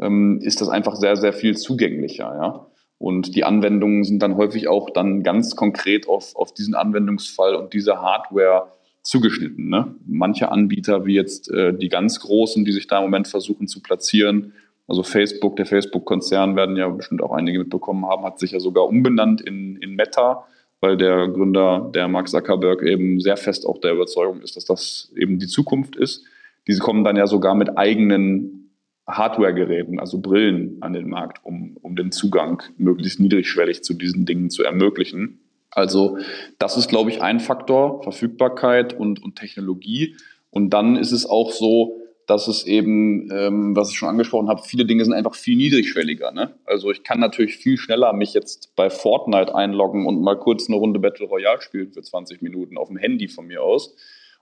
ähm, ist das einfach sehr, sehr viel zugänglicher. Ja? Und die Anwendungen sind dann häufig auch dann ganz konkret auf, auf diesen Anwendungsfall und diese Hardware zugeschnitten. Ne? Manche Anbieter, wie jetzt äh, die ganz Großen, die sich da im Moment versuchen zu platzieren, also Facebook, der Facebook-Konzern, werden ja bestimmt auch einige mitbekommen haben, hat sich ja sogar umbenannt in, in Meta, weil der Gründer, der Mark Zuckerberg, eben sehr fest auch der Überzeugung ist, dass das eben die Zukunft ist. Diese kommen dann ja sogar mit eigenen Hardware-Geräten, also Brillen an den Markt, um, um den Zugang möglichst niedrigschwellig zu diesen Dingen zu ermöglichen. Also das ist, glaube ich, ein Faktor, Verfügbarkeit und, und Technologie. Und dann ist es auch so, dass es eben, ähm, was ich schon angesprochen habe, viele Dinge sind einfach viel niedrigschwelliger. Ne? Also ich kann natürlich viel schneller mich jetzt bei Fortnite einloggen und mal kurz eine Runde Battle Royale spielen für 20 Minuten auf dem Handy von mir aus.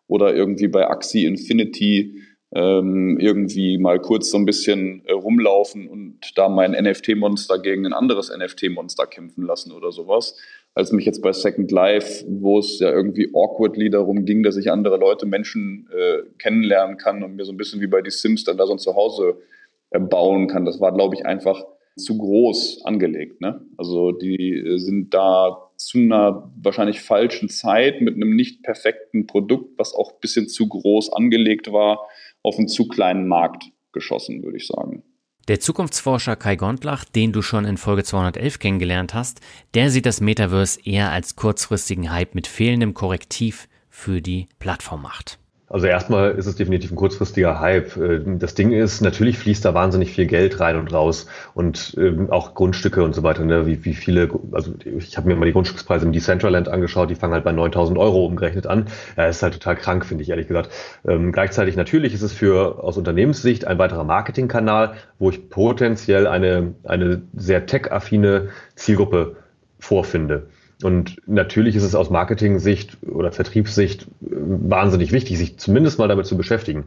Oder irgendwie bei Axie Infinity ähm, irgendwie mal kurz so ein bisschen äh, rumlaufen und da mein NFT-Monster gegen ein anderes NFT-Monster kämpfen lassen oder sowas als mich jetzt bei Second Life, wo es ja irgendwie awkwardly darum ging, dass ich andere Leute, Menschen äh, kennenlernen kann und mir so ein bisschen wie bei die Sims dann da so ein Zuhause äh, bauen kann. Das war, glaube ich, einfach zu groß angelegt. Ne? Also die äh, sind da zu einer wahrscheinlich falschen Zeit mit einem nicht perfekten Produkt, was auch ein bisschen zu groß angelegt war, auf einen zu kleinen Markt geschossen, würde ich sagen. Der Zukunftsforscher Kai Gondlach, den du schon in Folge 211 kennengelernt hast, der sieht das Metaverse eher als kurzfristigen Hype mit fehlendem Korrektiv für die Plattformmacht. Also erstmal ist es definitiv ein kurzfristiger Hype. Äh, das Ding ist, natürlich fließt da wahnsinnig viel Geld rein und raus und ähm, auch Grundstücke und so weiter. Ne? Wie, wie viele, also ich habe mir mal die Grundstückspreise im Decentraland angeschaut, die fangen halt bei 9000 Euro umgerechnet an. Ja, ist halt total krank, finde ich ehrlich gesagt. Ähm, gleichzeitig natürlich ist es für aus Unternehmenssicht ein weiterer Marketingkanal, wo ich potenziell eine, eine sehr tech-affine Zielgruppe vorfinde. Und natürlich ist es aus Marketing-Sicht oder Vertriebssicht äh, wahnsinnig wichtig, sich zumindest mal damit zu beschäftigen.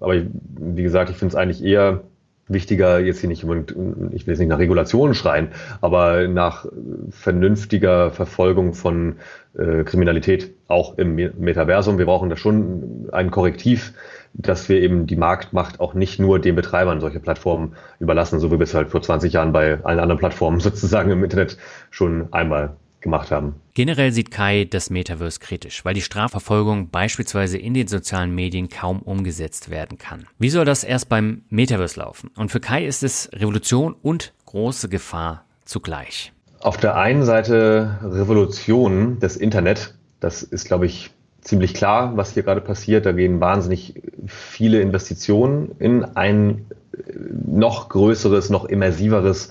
Aber wie gesagt, ich finde es eigentlich eher wichtiger, jetzt hier nicht, ich will jetzt nicht nach Regulationen schreien, aber nach vernünftiger Verfolgung von äh, Kriminalität auch im Metaversum. Wir brauchen da schon ein Korrektiv, dass wir eben die Marktmacht auch nicht nur den Betreibern solcher Plattformen überlassen, so wie wir es halt vor 20 Jahren bei allen anderen Plattformen [LAUGHS] sozusagen im Internet schon einmal gemacht haben. Generell sieht Kai das Metaverse kritisch, weil die Strafverfolgung beispielsweise in den sozialen Medien kaum umgesetzt werden kann. Wie soll das erst beim Metaverse laufen? Und für Kai ist es Revolution und große Gefahr zugleich. Auf der einen Seite Revolution des Internet, das ist, glaube ich, ziemlich klar, was hier gerade passiert. Da gehen wahnsinnig viele Investitionen in ein noch größeres, noch immersiveres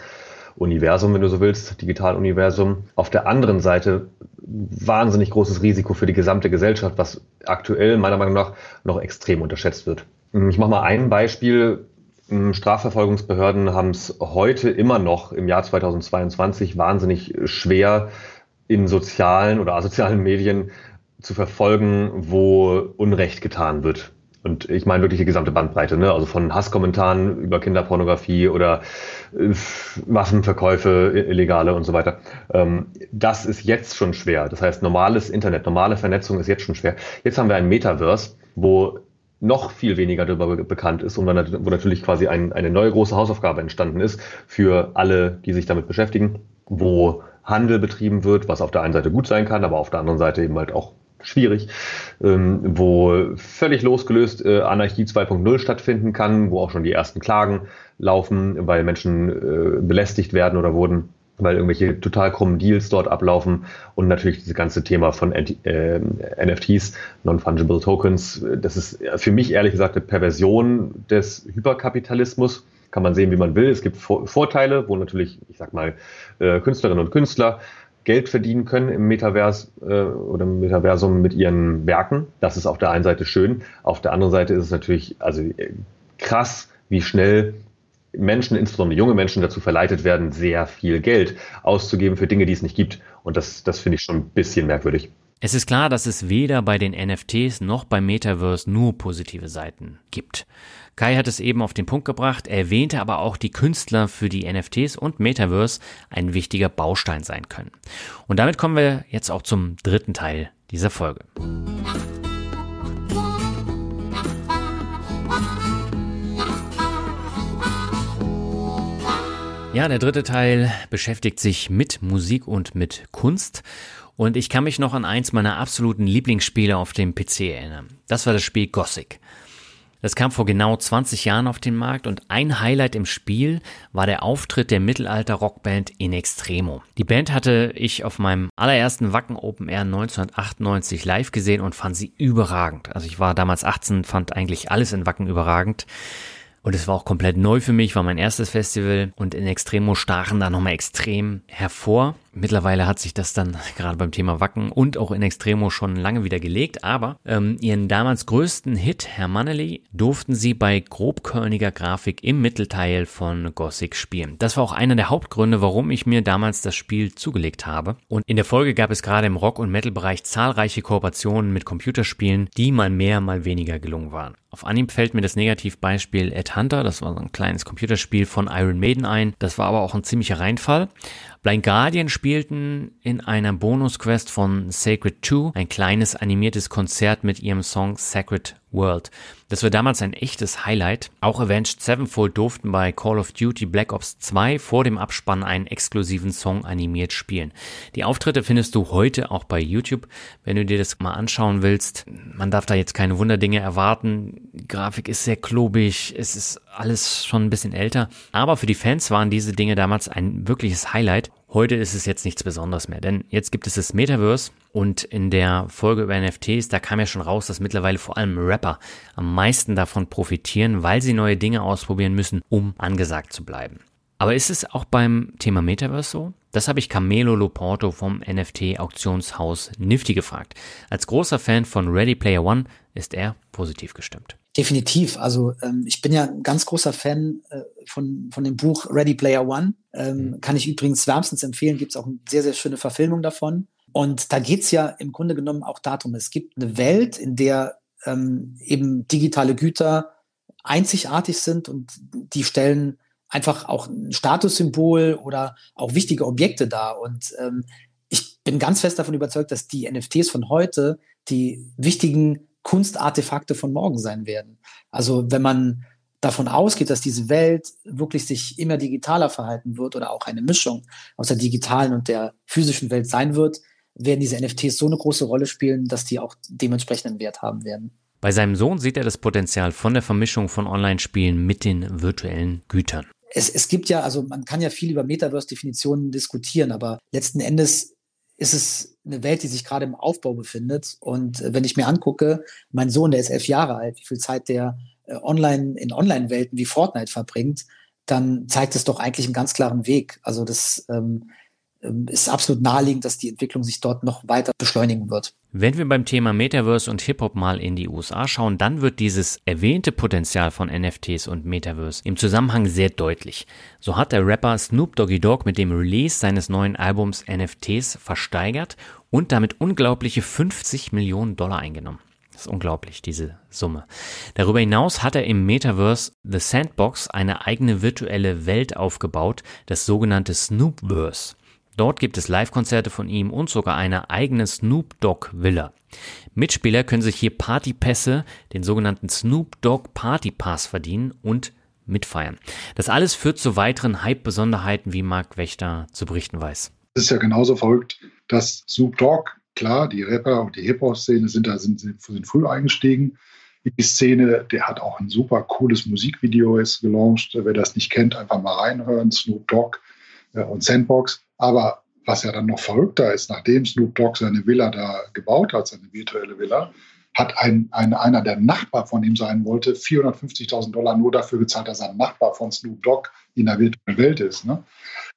Universum, wenn du so willst, Digitaluniversum. Auf der anderen Seite wahnsinnig großes Risiko für die gesamte Gesellschaft, was aktuell meiner Meinung nach noch extrem unterschätzt wird. Ich mache mal ein Beispiel. Strafverfolgungsbehörden haben es heute immer noch im Jahr 2022 wahnsinnig schwer, in sozialen oder asozialen [LAUGHS] Medien zu verfolgen, wo Unrecht getan wird. Und ich meine wirklich die gesamte Bandbreite, ne? also von Hasskommentaren über Kinderpornografie oder äh, Waffenverkäufe, illegale und so weiter. Ähm, das ist jetzt schon schwer. Das heißt, normales Internet, normale Vernetzung ist jetzt schon schwer. Jetzt haben wir ein Metaverse, wo noch viel weniger darüber bekannt ist und wo natürlich quasi ein, eine neue große Hausaufgabe entstanden ist für alle, die sich damit beschäftigen, wo Handel betrieben wird, was auf der einen Seite gut sein kann, aber auf der anderen Seite eben halt auch schwierig, ähm, wo völlig losgelöst äh, Anarchie 2.0 stattfinden kann, wo auch schon die ersten Klagen laufen, weil Menschen äh, belästigt werden oder wurden, weil irgendwelche total krummen Deals dort ablaufen und natürlich dieses ganze Thema von äh, NFTs, Non-Fungible Tokens, das ist für mich ehrlich gesagt eine Perversion des Hyperkapitalismus. Kann man sehen, wie man will. Es gibt Vorteile, wo natürlich, ich sag mal, äh, Künstlerinnen und Künstler Geld verdienen können im Metavers äh, oder im Metaversum mit ihren Werken. Das ist auf der einen Seite schön. Auf der anderen Seite ist es natürlich also äh, krass, wie schnell Menschen, insbesondere junge Menschen, dazu verleitet werden, sehr viel Geld auszugeben für Dinge, die es nicht gibt. Und das, das finde ich schon ein bisschen merkwürdig. Es ist klar, dass es weder bei den NFTs noch beim Metaverse nur positive Seiten gibt. Kai hat es eben auf den Punkt gebracht, erwähnte aber auch die Künstler für die NFTs und Metaverse ein wichtiger Baustein sein können. Und damit kommen wir jetzt auch zum dritten Teil dieser Folge. Ja, der dritte Teil beschäftigt sich mit Musik und mit Kunst. Und ich kann mich noch an eins meiner absoluten Lieblingsspiele auf dem PC erinnern. Das war das Spiel Gothic. Das kam vor genau 20 Jahren auf den Markt und ein Highlight im Spiel war der Auftritt der Mittelalter-Rockband In Extremo. Die Band hatte ich auf meinem allerersten Wacken Open Air 1998 live gesehen und fand sie überragend. Also ich war damals 18, fand eigentlich alles in Wacken überragend. Und es war auch komplett neu für mich, war mein erstes Festival und in Extremo stachen da nochmal extrem hervor. Mittlerweile hat sich das dann [LAUGHS] gerade beim Thema Wacken und auch in Extremo schon lange wieder gelegt, aber ähm, ihren damals größten Hit, Herr Mannely, durften sie bei grobkörniger Grafik im Mittelteil von Gothic spielen. Das war auch einer der Hauptgründe, warum ich mir damals das Spiel zugelegt habe. Und in der Folge gab es gerade im Rock- und Metal-Bereich zahlreiche Kooperationen mit Computerspielen, die mal mehr, mal weniger gelungen waren. Auf Anhieb fällt mir das Negativbeispiel Ed Hunter, das war so ein kleines Computerspiel von Iron Maiden ein. Das war aber auch ein ziemlicher Reinfall. Blind Guardian spielten in einer Bonusquest von Sacred 2 ein kleines animiertes Konzert mit ihrem Song Sacred World. Das war damals ein echtes Highlight. Auch Avenged Sevenfold durften bei Call of Duty Black Ops 2 vor dem Abspann einen exklusiven Song animiert spielen. Die Auftritte findest du heute auch bei YouTube, wenn du dir das mal anschauen willst. Man darf da jetzt keine Wunderdinge erwarten. Die Grafik ist sehr klobig, es ist alles schon ein bisschen älter. Aber für die Fans waren diese Dinge damals ein wirkliches Highlight. Heute ist es jetzt nichts Besonderes mehr, denn jetzt gibt es das Metaverse und in der Folge über NFTs, da kam ja schon raus, dass mittlerweile vor allem Rapper am meisten davon profitieren, weil sie neue Dinge ausprobieren müssen, um angesagt zu bleiben. Aber ist es auch beim Thema Metaverse so? Das habe ich Camelo Loporto vom NFT-Auktionshaus Nifty gefragt. Als großer Fan von Ready Player One ist er positiv gestimmt. Definitiv. Also ähm, ich bin ja ein ganz großer Fan äh, von, von dem Buch Ready Player One. Ähm, mhm. Kann ich übrigens wärmstens empfehlen. Gibt es auch eine sehr, sehr schöne Verfilmung davon. Und da geht's ja im Grunde genommen auch darum, es gibt eine Welt, in der ähm, eben digitale Güter einzigartig sind und die stellen einfach auch ein Statussymbol oder auch wichtige Objekte dar. Und ähm, ich bin ganz fest davon überzeugt, dass die NFTs von heute die wichtigen Kunstartefakte von morgen sein werden. Also wenn man davon ausgeht, dass diese Welt wirklich sich immer digitaler verhalten wird oder auch eine Mischung aus der digitalen und der physischen Welt sein wird, werden diese NFTs so eine große Rolle spielen, dass die auch dementsprechenden Wert haben werden. Bei seinem Sohn sieht er das Potenzial von der Vermischung von Online-Spielen mit den virtuellen Gütern. Es, es gibt ja, also man kann ja viel über Metaverse-Definitionen diskutieren, aber letzten Endes ist es eine Welt, die sich gerade im Aufbau befindet. Und äh, wenn ich mir angucke, mein Sohn, der ist elf Jahre alt, wie viel Zeit der online in Online-Welten wie Fortnite verbringt, dann zeigt es doch eigentlich einen ganz klaren Weg. Also das ähm, ähm, ist absolut naheliegend, dass die Entwicklung sich dort noch weiter beschleunigen wird. Wenn wir beim Thema Metaverse und Hip-Hop mal in die USA schauen, dann wird dieses erwähnte Potenzial von NFTs und Metaverse im Zusammenhang sehr deutlich. So hat der Rapper Snoop Doggy Dogg mit dem Release seines neuen Albums NFTs versteigert und damit unglaubliche 50 Millionen Dollar eingenommen. Ist unglaublich, diese Summe. Darüber hinaus hat er im Metaverse The Sandbox eine eigene virtuelle Welt aufgebaut, das sogenannte Snoopverse. Dort gibt es Live-Konzerte von ihm und sogar eine eigene Snoop Dogg Villa. Mitspieler können sich hier Partypässe, den sogenannten Snoop Dogg Party Pass verdienen und mitfeiern. Das alles führt zu weiteren Hype-Besonderheiten, wie Mark Wächter zu berichten weiß. Es ist ja genauso verrückt, dass Snoop Dogg, klar, die Rapper und die Hip-Hop-Szene sind da sind, sind, früh eingestiegen. Die Szene, der hat auch ein super cooles Musikvideo jetzt gelauncht. Wer das nicht kennt, einfach mal reinhören. Snoop Dogg äh, und Sandbox. Aber was ja dann noch verrückter ist, nachdem Snoop Dogg seine Villa da gebaut hat, seine virtuelle Villa, hat ein, ein, einer, der Nachbar von ihm sein wollte, 450.000 Dollar nur dafür gezahlt, dass er ein Nachbar von Snoop Dogg in der virtuellen Welt ist. Ne?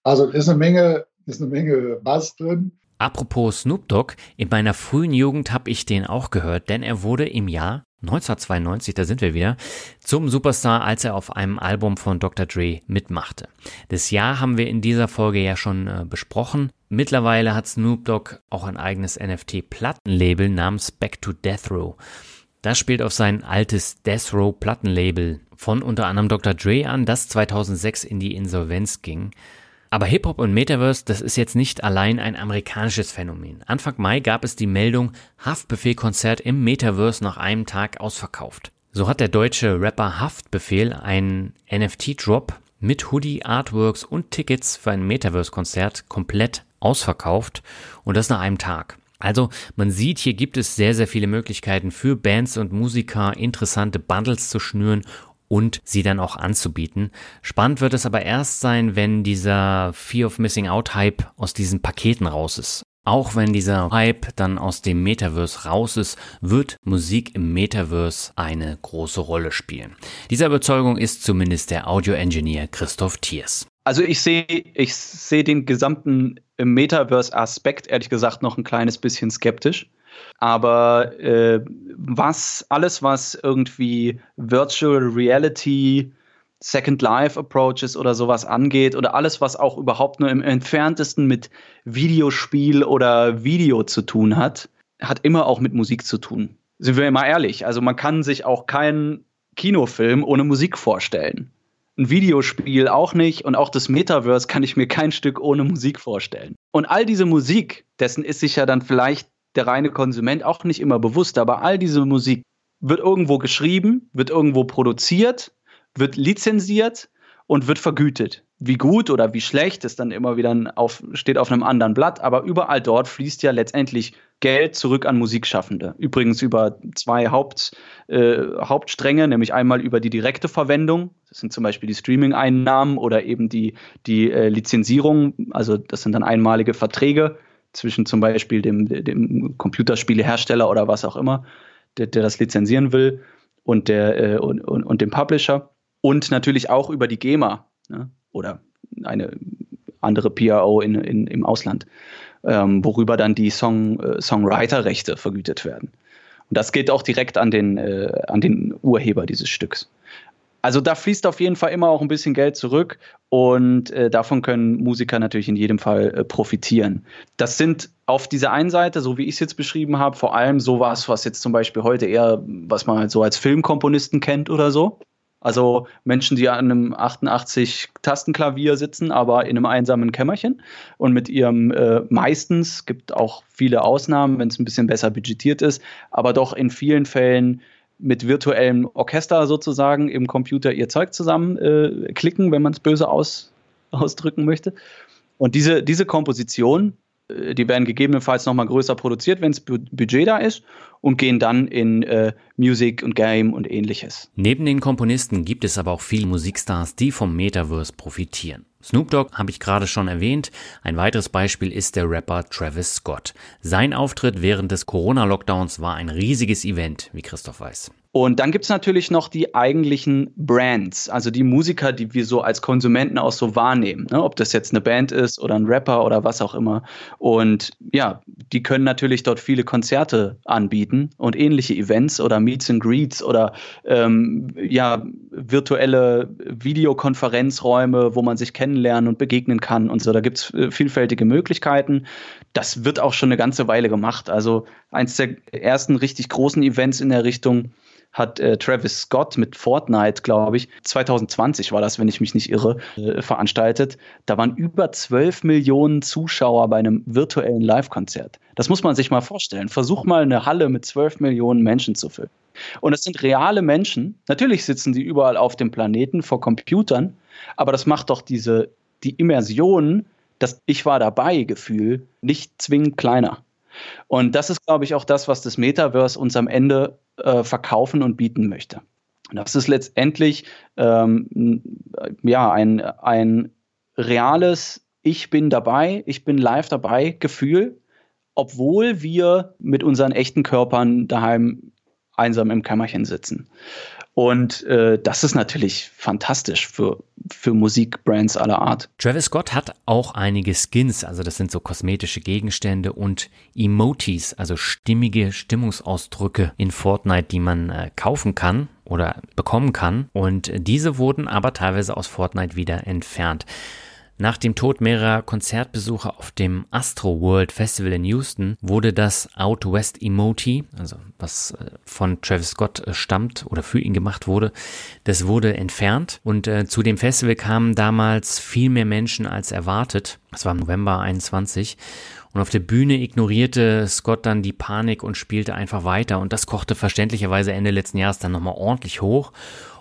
Also ist eine Menge, ist eine Menge Bass drin. Apropos Snoop Dogg, in meiner frühen Jugend habe ich den auch gehört, denn er wurde im Jahr 1992, da sind wir wieder, zum Superstar, als er auf einem Album von Dr. Dre mitmachte. Das Jahr haben wir in dieser Folge ja schon äh, besprochen. Mittlerweile hat Snoop Dogg auch ein eigenes NFT-Plattenlabel namens Back to Death Row. Das spielt auf sein altes Death Row Plattenlabel von unter anderem Dr. Dre an, das 2006 in die Insolvenz ging. Aber Hip-Hop und Metaverse, das ist jetzt nicht allein ein amerikanisches Phänomen. Anfang Mai gab es die Meldung, Haftbefehl-Konzert im Metaverse nach einem Tag ausverkauft. So hat der deutsche Rapper Haftbefehl einen NFT-Drop mit Hoodie, Artworks und Tickets für ein Metaverse-Konzert komplett ausverkauft und das nach einem Tag. Also man sieht, hier gibt es sehr, sehr viele Möglichkeiten für Bands und Musiker, interessante Bundles zu schnüren und sie dann auch anzubieten. Spannend wird es aber erst sein, wenn dieser Fear of Missing Out Hype aus diesen Paketen raus ist. Auch wenn dieser Hype dann aus dem Metaverse raus ist, wird Musik im Metaverse eine große Rolle spielen. Dieser Überzeugung ist zumindest der Audio-Engineer Christoph Thiers. Also ich sehe ich sehe den gesamten Metaverse-Aspekt ehrlich gesagt noch ein kleines bisschen skeptisch. Aber äh, was, alles, was irgendwie Virtual Reality, Second Life Approaches oder sowas angeht oder alles, was auch überhaupt nur im entferntesten mit Videospiel oder Video zu tun hat, hat immer auch mit Musik zu tun. Sind wir mal ehrlich. Also man kann sich auch keinen Kinofilm ohne Musik vorstellen. Ein Videospiel auch nicht und auch das Metaverse kann ich mir kein Stück ohne Musik vorstellen. Und all diese Musik, dessen ist sich ja dann vielleicht der reine Konsument auch nicht immer bewusst, aber all diese Musik wird irgendwo geschrieben, wird irgendwo produziert, wird lizenziert und wird vergütet. Wie gut oder wie schlecht ist dann immer wieder auf, steht auf einem anderen Blatt, aber überall dort fließt ja letztendlich Geld zurück an Musikschaffende. Übrigens über zwei Haupt, äh, Hauptstränge, nämlich einmal über die direkte Verwendung, das sind zum Beispiel die Streaming-Einnahmen oder eben die, die äh, Lizenzierung, also das sind dann einmalige Verträge zwischen zum Beispiel dem, dem Computerspielehersteller oder was auch immer, der, der das lizenzieren will, und, der, äh, und, und, und, dem Publisher. Und natürlich auch über die GEMA ne? oder eine andere PRO in, in, im Ausland, ähm, worüber dann die Song, äh, Songwriter-Rechte vergütet werden. Und das geht auch direkt an den, äh, an den Urheber dieses Stücks. Also da fließt auf jeden Fall immer auch ein bisschen Geld zurück und äh, davon können Musiker natürlich in jedem Fall äh, profitieren. Das sind auf dieser einen Seite, so wie ich es jetzt beschrieben habe, vor allem sowas, was jetzt zum Beispiel heute eher, was man halt so als Filmkomponisten kennt oder so. Also Menschen, die an einem 88-Tastenklavier sitzen, aber in einem einsamen Kämmerchen und mit ihrem äh, meistens, gibt auch viele Ausnahmen, wenn es ein bisschen besser budgetiert ist, aber doch in vielen Fällen mit virtuellem Orchester sozusagen im Computer ihr Zeug zusammen äh, wenn man es böse aus, [LAUGHS] ausdrücken möchte. Und diese, diese Komposition, die werden gegebenenfalls nochmal größer produziert, wenn es Budget da ist und gehen dann in äh, Music und Game und ähnliches. Neben den Komponisten gibt es aber auch viele Musikstars, die vom Metaverse profitieren. Snoop Dogg habe ich gerade schon erwähnt. Ein weiteres Beispiel ist der Rapper Travis Scott. Sein Auftritt während des Corona-Lockdowns war ein riesiges Event, wie Christoph weiß. Und dann gibt es natürlich noch die eigentlichen Brands, also die Musiker, die wir so als Konsumenten auch so wahrnehmen. Ne? Ob das jetzt eine Band ist oder ein Rapper oder was auch immer. Und ja, die können natürlich dort viele Konzerte anbieten und ähnliche Events oder Meets and Greets oder ähm, ja, virtuelle Videokonferenzräume, wo man sich kennenlernen und begegnen kann und so. Da gibt es äh, vielfältige Möglichkeiten. Das wird auch schon eine ganze Weile gemacht. Also eins der ersten richtig großen Events in der Richtung hat äh, Travis Scott mit Fortnite, glaube ich, 2020 war das, wenn ich mich nicht irre, äh, veranstaltet. Da waren über 12 Millionen Zuschauer bei einem virtuellen Live-Konzert. Das muss man sich mal vorstellen. Versuch mal eine Halle mit 12 Millionen Menschen zu füllen. Und es sind reale Menschen. Natürlich sitzen die überall auf dem Planeten vor Computern, aber das macht doch diese, die Immersion das Ich war dabei Gefühl nicht zwingend kleiner. Und das ist, glaube ich, auch das, was das Metaverse uns am Ende äh, verkaufen und bieten möchte. Das ist letztendlich ähm, ja, ein, ein reales Ich bin dabei, ich bin live dabei Gefühl, obwohl wir mit unseren echten Körpern daheim einsam im Kämmerchen sitzen. Und äh, das ist natürlich fantastisch für, für Musikbrands aller Art. Travis Scott hat auch einige Skins, also das sind so kosmetische Gegenstände und Emotes, also stimmige Stimmungsausdrücke in Fortnite, die man äh, kaufen kann oder bekommen kann. Und diese wurden aber teilweise aus Fortnite wieder entfernt. Nach dem Tod mehrerer Konzertbesucher auf dem Astro World Festival in Houston wurde das Out West Emoji, also was äh, von Travis Scott äh, stammt oder für ihn gemacht wurde, das wurde entfernt. Und äh, zu dem Festival kamen damals viel mehr Menschen als erwartet. Das war im November 21 und auf der Bühne ignorierte Scott dann die Panik und spielte einfach weiter. Und das kochte verständlicherweise Ende letzten Jahres dann nochmal ordentlich hoch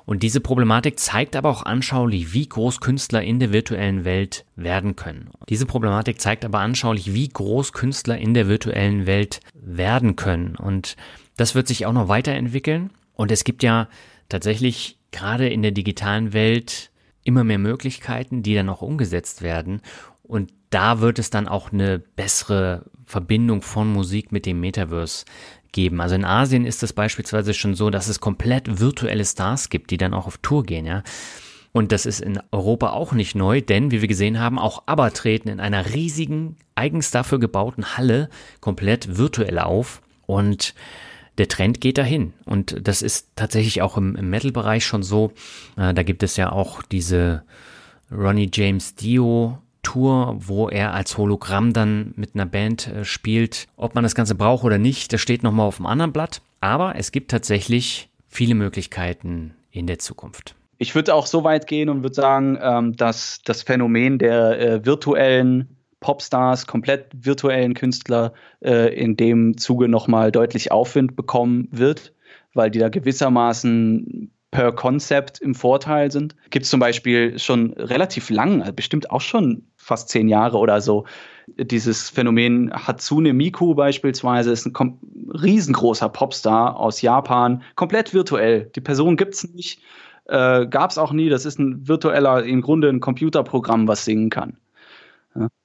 und diese Problematik zeigt aber auch anschaulich, wie groß Künstler in der virtuellen Welt werden können. Diese Problematik zeigt aber anschaulich, wie groß Künstler in der virtuellen Welt werden können. Und das wird sich auch noch weiterentwickeln. Und es gibt ja tatsächlich gerade in der digitalen Welt immer mehr Möglichkeiten, die dann auch umgesetzt werden. Und da wird es dann auch eine bessere Verbindung von Musik mit dem Metaverse geben. Also in Asien ist es beispielsweise schon so, dass es komplett virtuelle Stars gibt, die dann auch auf Tour gehen, ja. Und das ist in Europa auch nicht neu, denn wie wir gesehen haben, auch ABBA treten in einer riesigen, eigens dafür gebauten Halle komplett virtuell auf und der Trend geht dahin. Und das ist tatsächlich auch im, im Metal-Bereich schon so. Äh, da gibt es ja auch diese Ronnie James Dio Tour, wo er als Hologramm dann mit einer Band äh, spielt. Ob man das Ganze braucht oder nicht, das steht nochmal auf dem anderen Blatt. Aber es gibt tatsächlich viele Möglichkeiten in der Zukunft. Ich würde auch so weit gehen und würde sagen, ähm, dass das Phänomen der äh, virtuellen Popstars, komplett virtuellen Künstler äh, in dem Zuge nochmal deutlich Aufwind bekommen wird, weil die da gewissermaßen per Konzept im Vorteil sind. Gibt es zum Beispiel schon relativ lang, also bestimmt auch schon fast zehn Jahre oder so, dieses Phänomen Hatsune Miku beispielsweise ist ein riesengroßer Popstar aus Japan, komplett virtuell. Die Person gibt es nicht, äh, gab es auch nie. Das ist ein virtueller, im Grunde ein Computerprogramm, was singen kann.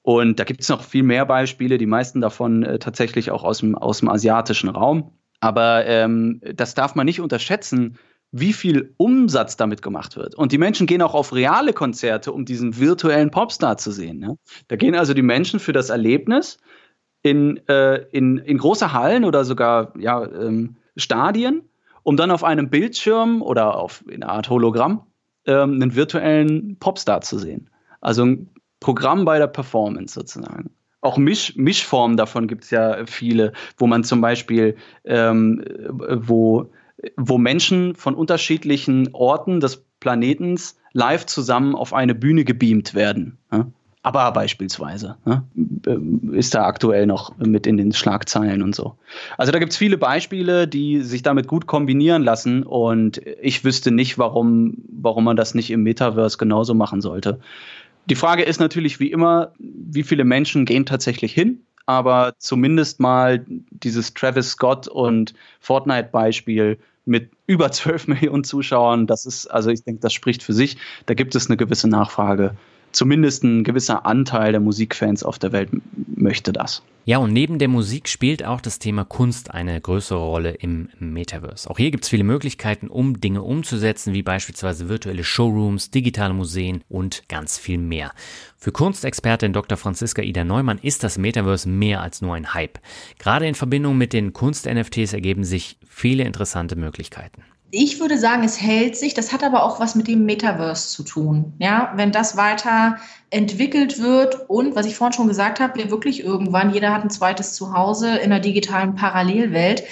Und da gibt es noch viel mehr Beispiele, die meisten davon äh, tatsächlich auch aus dem, aus dem asiatischen Raum. Aber ähm, das darf man nicht unterschätzen, wie viel Umsatz damit gemacht wird. Und die Menschen gehen auch auf reale Konzerte, um diesen virtuellen Popstar zu sehen. Ne? Da gehen also die Menschen für das Erlebnis in, äh, in, in große Hallen oder sogar ja, ähm, Stadien, um dann auf einem Bildschirm oder auf in einer Art Hologramm ähm, einen virtuellen Popstar zu sehen. Also ein Programm bei der Performance sozusagen. Auch Misch, Mischformen davon gibt es ja viele, wo man zum Beispiel, ähm, wo wo Menschen von unterschiedlichen Orten des Planetens live zusammen auf eine Bühne gebeamt werden. Aber beispielsweise ja? ist da aktuell noch mit in den Schlagzeilen und so. Also da gibt es viele Beispiele, die sich damit gut kombinieren lassen und ich wüsste nicht, warum, warum man das nicht im Metaverse genauso machen sollte. Die Frage ist natürlich wie immer, wie viele Menschen gehen tatsächlich hin aber zumindest mal dieses Travis Scott und Fortnite-Beispiel mit über 12 [LAUGHS] Millionen Zuschauern, das ist, also ich denke, das spricht für sich. Da gibt es eine gewisse Nachfrage zumindest ein gewisser Anteil der Musikfans auf der Welt möchte das. Ja, und neben der Musik spielt auch das Thema Kunst eine größere Rolle im Metaverse. Auch hier gibt es viele Möglichkeiten, um Dinge umzusetzen, wie beispielsweise virtuelle Showrooms, digitale Museen und ganz viel mehr. Für Kunstexpertin Dr. Franziska Ida Neumann ist das Metaverse mehr als nur ein Hype. Gerade in Verbindung mit den Kunst-NFTs ergeben sich viele interessante Möglichkeiten. Ich würde sagen, es hält sich. Das hat aber auch was mit dem Metaverse zu tun. Ja, wenn das weiter entwickelt wird und, was ich vorhin schon gesagt habe, wir wirklich irgendwann, jeder hat ein zweites Zuhause in einer digitalen Parallelwelt,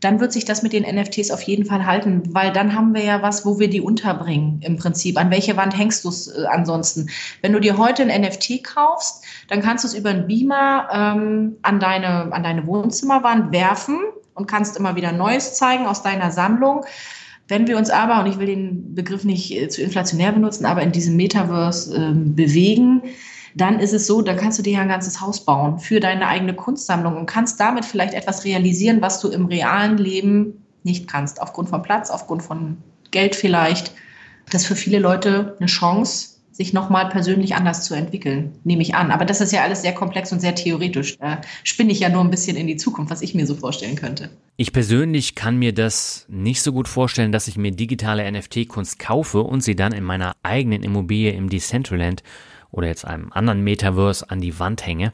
dann wird sich das mit den NFTs auf jeden Fall halten, weil dann haben wir ja was, wo wir die unterbringen im Prinzip. An welche Wand hängst du es äh, ansonsten? Wenn du dir heute ein NFT kaufst, dann kannst du es über einen Beamer ähm, an, deine, an deine Wohnzimmerwand werfen und kannst immer wieder Neues zeigen aus deiner Sammlung. Wenn wir uns aber, und ich will den Begriff nicht äh, zu inflationär benutzen, aber in diesem Metaverse äh, bewegen, dann ist es so, dann kannst du dir ja ein ganzes Haus bauen für deine eigene Kunstsammlung und kannst damit vielleicht etwas realisieren, was du im realen Leben nicht kannst, aufgrund von Platz, aufgrund von Geld vielleicht. Das ist für viele Leute eine Chance, sich nochmal persönlich anders zu entwickeln, nehme ich an. Aber das ist ja alles sehr komplex und sehr theoretisch. Da spinne ich ja nur ein bisschen in die Zukunft, was ich mir so vorstellen könnte. Ich persönlich kann mir das nicht so gut vorstellen, dass ich mir digitale NFT-Kunst kaufe und sie dann in meiner eigenen Immobilie im Decentraland oder jetzt einem anderen Metaverse an die Wand hänge.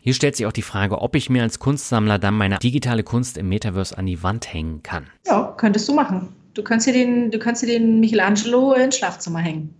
Hier stellt sich auch die Frage, ob ich mir als Kunstsammler dann meine digitale Kunst im Metaverse an die Wand hängen kann. Ja, könntest du machen. Du könntest dir den, du könntest dir den Michelangelo ins Schlafzimmer hängen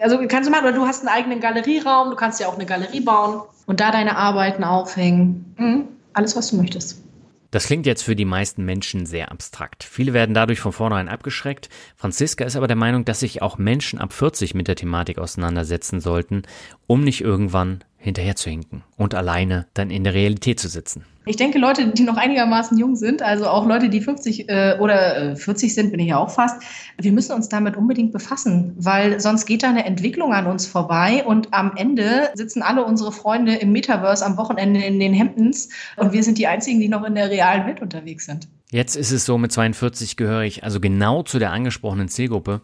also kannst du machen, oder du hast einen eigenen Galerieraum, du kannst ja auch eine Galerie bauen und da deine Arbeiten aufhängen. Mhm. Alles, was du möchtest. Das klingt jetzt für die meisten Menschen sehr abstrakt. Viele werden dadurch von vornherein abgeschreckt. Franziska ist aber der Meinung, dass sich auch Menschen ab 40 mit der Thematik auseinandersetzen sollten, um nicht irgendwann hinterher zu hinken und alleine dann in der Realität zu sitzen. Ich denke, Leute, die noch einigermaßen jung sind, also auch Leute, die 50 äh, oder äh, 40 sind, bin ich ja auch fast, wir müssen uns damit unbedingt befassen, weil sonst geht da eine Entwicklung an uns vorbei und am Ende sitzen alle unsere Freunde im Metaverse am Wochenende in den Hemdens und wir sind die einzigen, die noch in der realen Welt unterwegs sind. Jetzt ist es so, mit 42 gehöre ich also genau zu der angesprochenen Zielgruppe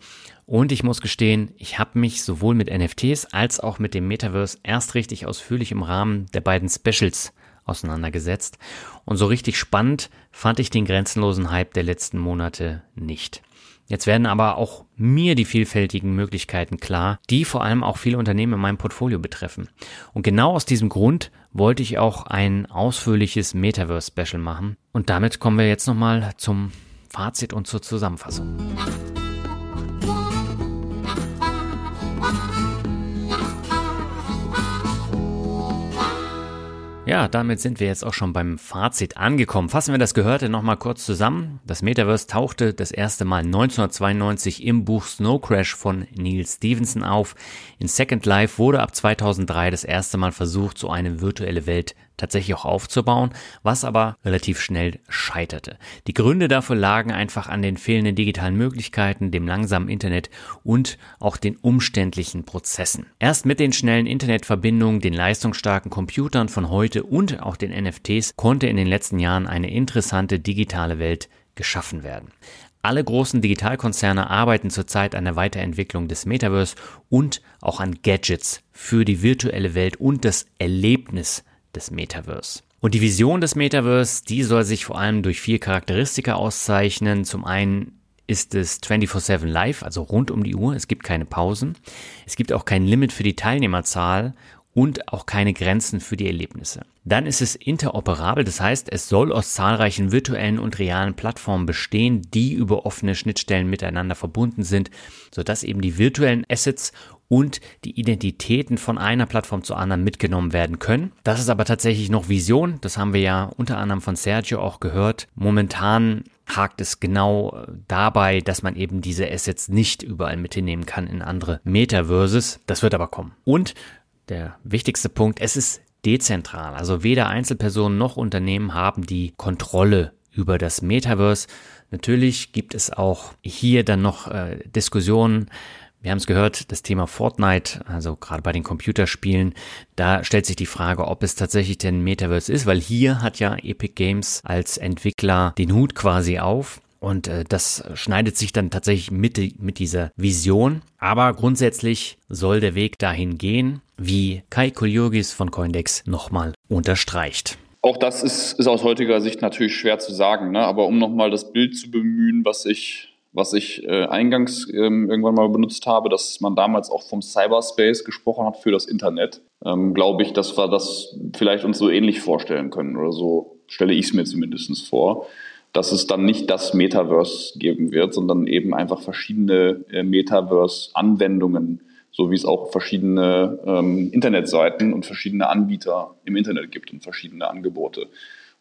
und ich muss gestehen, ich habe mich sowohl mit NFTs als auch mit dem Metaverse erst richtig ausführlich im Rahmen der beiden Specials auseinandergesetzt. Und so richtig spannend fand ich den grenzenlosen Hype der letzten Monate nicht. Jetzt werden aber auch mir die vielfältigen Möglichkeiten klar, die vor allem auch viele Unternehmen in meinem Portfolio betreffen. Und genau aus diesem Grund wollte ich auch ein ausführliches Metaverse-Special machen. Und damit kommen wir jetzt nochmal zum Fazit und zur Zusammenfassung. Ja, damit sind wir jetzt auch schon beim Fazit angekommen. Fassen wir das Gehörte nochmal kurz zusammen. Das Metaverse tauchte das erste Mal 1992 im Buch Snow Crash von Neil Stevenson auf. In Second Life wurde ab 2003 das erste Mal versucht, so eine virtuelle Welt tatsächlich auch aufzubauen, was aber relativ schnell scheiterte. Die Gründe dafür lagen einfach an den fehlenden digitalen Möglichkeiten, dem langsamen Internet und auch den umständlichen Prozessen. Erst mit den schnellen Internetverbindungen, den leistungsstarken Computern von heute und auch den NFTs konnte in den letzten Jahren eine interessante digitale Welt geschaffen werden. Alle großen Digitalkonzerne arbeiten zurzeit an der Weiterentwicklung des Metaverse und auch an Gadgets für die virtuelle Welt und das Erlebnis des Metaverse. Und die Vision des Metaverse, die soll sich vor allem durch vier Charakteristika auszeichnen. Zum einen ist es 24-7 live, also rund um die Uhr. Es gibt keine Pausen. Es gibt auch kein Limit für die Teilnehmerzahl und auch keine Grenzen für die Erlebnisse. Dann ist es interoperabel, das heißt, es soll aus zahlreichen virtuellen und realen Plattformen bestehen, die über offene Schnittstellen miteinander verbunden sind, sodass eben die virtuellen Assets und die Identitäten von einer Plattform zur anderen mitgenommen werden können. Das ist aber tatsächlich noch Vision, das haben wir ja unter anderem von Sergio auch gehört. Momentan hakt es genau dabei, dass man eben diese Assets nicht überall mit hinnehmen kann in andere Metaverses. Das wird aber kommen. Und der wichtigste Punkt, es ist dezentral. Also weder Einzelpersonen noch Unternehmen haben die Kontrolle über das Metaverse. Natürlich gibt es auch hier dann noch äh, Diskussionen. Wir haben es gehört, das Thema Fortnite, also gerade bei den Computerspielen, da stellt sich die Frage, ob es tatsächlich denn Metaverse ist, weil hier hat ja Epic Games als Entwickler den Hut quasi auf. Und äh, das schneidet sich dann tatsächlich mit, mit dieser Vision. Aber grundsätzlich soll der Weg dahin gehen, wie Kai Kolyogis von Coindex nochmal unterstreicht. Auch das ist, ist aus heutiger Sicht natürlich schwer zu sagen, ne? aber um nochmal das Bild zu bemühen, was ich, was ich äh, eingangs ähm, irgendwann mal benutzt habe, dass man damals auch vom Cyberspace gesprochen hat für das Internet, ähm, glaube ich, dass wir das vielleicht uns so ähnlich vorstellen können oder so stelle ich es mir zumindest vor dass es dann nicht das Metaverse geben wird, sondern eben einfach verschiedene äh, Metaverse-Anwendungen, so wie es auch verschiedene ähm, Internetseiten und verschiedene Anbieter im Internet gibt und verschiedene Angebote.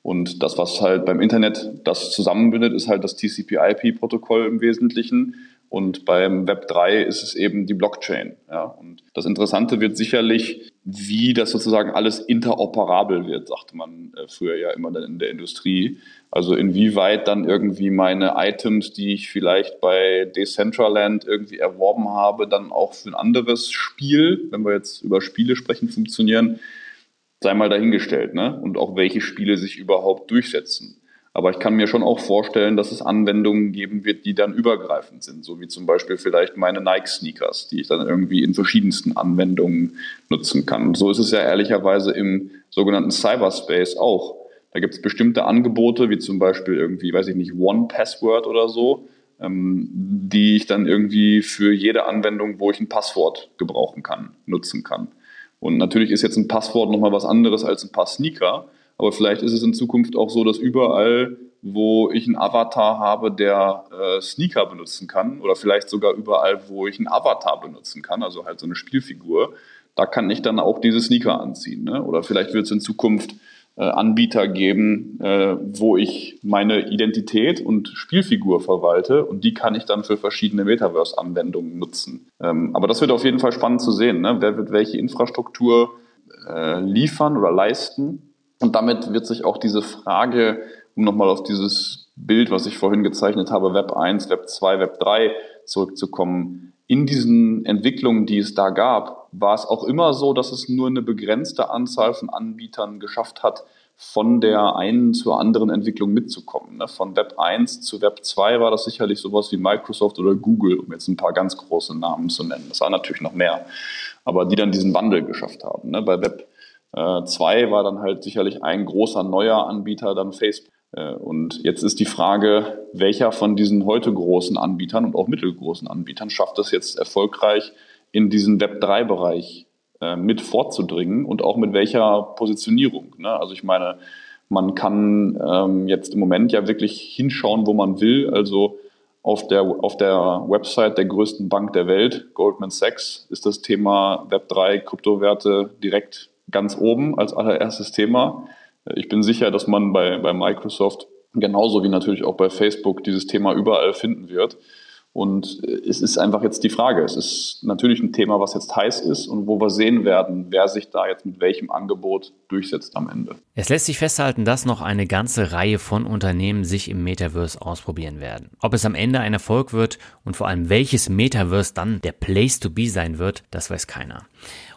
Und das, was halt beim Internet das zusammenbindet, ist halt das TCP-IP-Protokoll im Wesentlichen. Und beim Web 3 ist es eben die Blockchain. Ja. Und das Interessante wird sicherlich, wie das sozusagen alles interoperabel wird, sagte man äh, früher ja immer in der Industrie. Also inwieweit dann irgendwie meine Items, die ich vielleicht bei Decentraland irgendwie erworben habe, dann auch für ein anderes Spiel, wenn wir jetzt über Spiele sprechen, funktionieren, sei mal dahingestellt. Ne? Und auch welche Spiele sich überhaupt durchsetzen. Aber ich kann mir schon auch vorstellen, dass es Anwendungen geben wird, die dann übergreifend sind, so wie zum Beispiel vielleicht meine Nike-Sneakers, die ich dann irgendwie in verschiedensten Anwendungen nutzen kann. So ist es ja ehrlicherweise im sogenannten Cyberspace auch. Da gibt es bestimmte Angebote, wie zum Beispiel irgendwie, weiß ich nicht, One Password oder so, ähm, die ich dann irgendwie für jede Anwendung, wo ich ein Passwort gebrauchen kann, nutzen kann. Und natürlich ist jetzt ein Passwort nochmal was anderes als ein paar Sneaker. Aber vielleicht ist es in Zukunft auch so, dass überall, wo ich einen Avatar habe, der äh, Sneaker benutzen kann, oder vielleicht sogar überall, wo ich einen Avatar benutzen kann, also halt so eine Spielfigur, da kann ich dann auch diese Sneaker anziehen. Ne? Oder vielleicht wird es in Zukunft Anbieter geben, äh, wo ich meine Identität und Spielfigur verwalte und die kann ich dann für verschiedene Metaverse-Anwendungen nutzen. Ähm, aber das wird auf jeden Fall spannend zu sehen. Ne? Wer wird welche Infrastruktur äh, liefern oder leisten? Und damit wird sich auch diese Frage, um nochmal auf dieses Bild, was ich vorhin gezeichnet habe, Web 1, Web 2, Web 3 zurückzukommen. In diesen Entwicklungen, die es da gab, war es auch immer so, dass es nur eine begrenzte Anzahl von Anbietern geschafft hat, von der einen zur anderen Entwicklung mitzukommen. Ne? Von Web 1 zu Web 2 war das sicherlich sowas wie Microsoft oder Google, um jetzt ein paar ganz große Namen zu nennen. Das war natürlich noch mehr, aber die dann diesen Wandel geschafft haben. Ne? Bei Web äh, zwei war dann halt sicherlich ein großer neuer Anbieter, dann Facebook. Äh, und jetzt ist die Frage, welcher von diesen heute großen Anbietern und auch mittelgroßen Anbietern schafft es jetzt erfolgreich, in diesen Web3-Bereich äh, mit vorzudringen und auch mit welcher Positionierung. Ne? Also ich meine, man kann ähm, jetzt im Moment ja wirklich hinschauen, wo man will. Also auf der, auf der Website der größten Bank der Welt, Goldman Sachs, ist das Thema Web3 Kryptowerte direkt ganz oben als allererstes Thema. Ich bin sicher, dass man bei, bei Microsoft genauso wie natürlich auch bei Facebook dieses Thema überall finden wird. Und es ist einfach jetzt die Frage. Es ist natürlich ein Thema, was jetzt heiß ist und wo wir sehen werden, wer sich da jetzt mit welchem Angebot durchsetzt am Ende. Es lässt sich festhalten, dass noch eine ganze Reihe von Unternehmen sich im Metaverse ausprobieren werden. Ob es am Ende ein Erfolg wird und vor allem welches Metaverse dann der Place to be sein wird, das weiß keiner.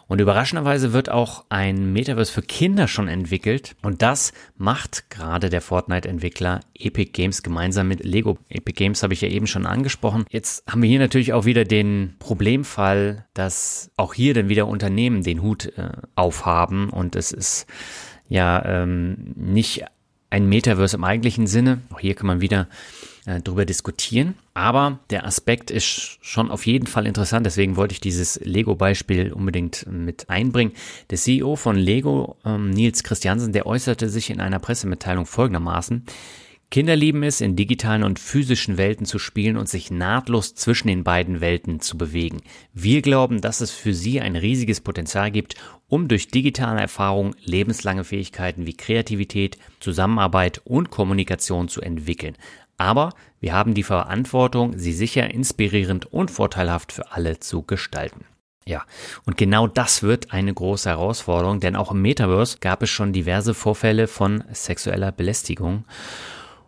Und überraschenderweise wird auch ein Metaverse für Kinder schon entwickelt. Und das macht gerade der Fortnite-Entwickler Epic Games gemeinsam mit Lego. Epic Games habe ich ja eben schon angesprochen. Jetzt haben wir hier natürlich auch wieder den Problemfall, dass auch hier dann wieder Unternehmen den Hut äh, aufhaben. Und es ist ja ähm, nicht ein Metaverse im eigentlichen Sinne. Auch hier kann man wieder äh, drüber diskutieren. Aber der Aspekt ist schon auf jeden Fall interessant. Deswegen wollte ich dieses Lego-Beispiel unbedingt mit einbringen. Der CEO von Lego, ähm, Nils Christiansen, der äußerte sich in einer Pressemitteilung folgendermaßen. Kinder lieben es, in digitalen und physischen Welten zu spielen und sich nahtlos zwischen den beiden Welten zu bewegen. Wir glauben, dass es für sie ein riesiges Potenzial gibt, um durch digitale Erfahrung lebenslange Fähigkeiten wie Kreativität, Zusammenarbeit und Kommunikation zu entwickeln. Aber wir haben die Verantwortung, sie sicher, inspirierend und vorteilhaft für alle zu gestalten. Ja, und genau das wird eine große Herausforderung, denn auch im Metaverse gab es schon diverse Vorfälle von sexueller Belästigung.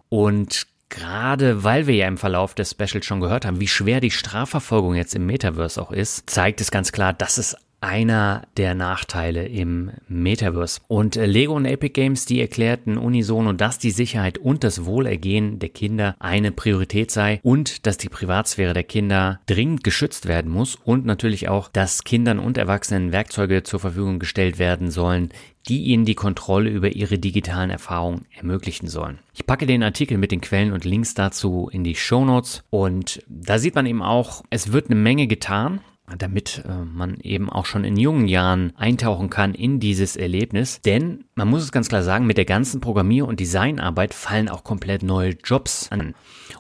Und gerade weil wir ja im Verlauf des Specials schon gehört haben, wie schwer die Strafverfolgung jetzt im Metaverse auch ist, zeigt es ganz klar, dass es einer der Nachteile im Metaverse. Und äh, Lego und Epic Games, die erklärten unisono, dass die Sicherheit und das Wohlergehen der Kinder eine Priorität sei und dass die Privatsphäre der Kinder dringend geschützt werden muss und natürlich auch, dass Kindern und Erwachsenen Werkzeuge zur Verfügung gestellt werden sollen, die ihnen die Kontrolle über ihre digitalen Erfahrungen ermöglichen sollen. Ich packe den Artikel mit den Quellen und Links dazu in die Show Notes und da sieht man eben auch, es wird eine Menge getan damit äh, man eben auch schon in jungen Jahren eintauchen kann in dieses Erlebnis. Denn man muss es ganz klar sagen, mit der ganzen Programmier- und Designarbeit fallen auch komplett neue Jobs an.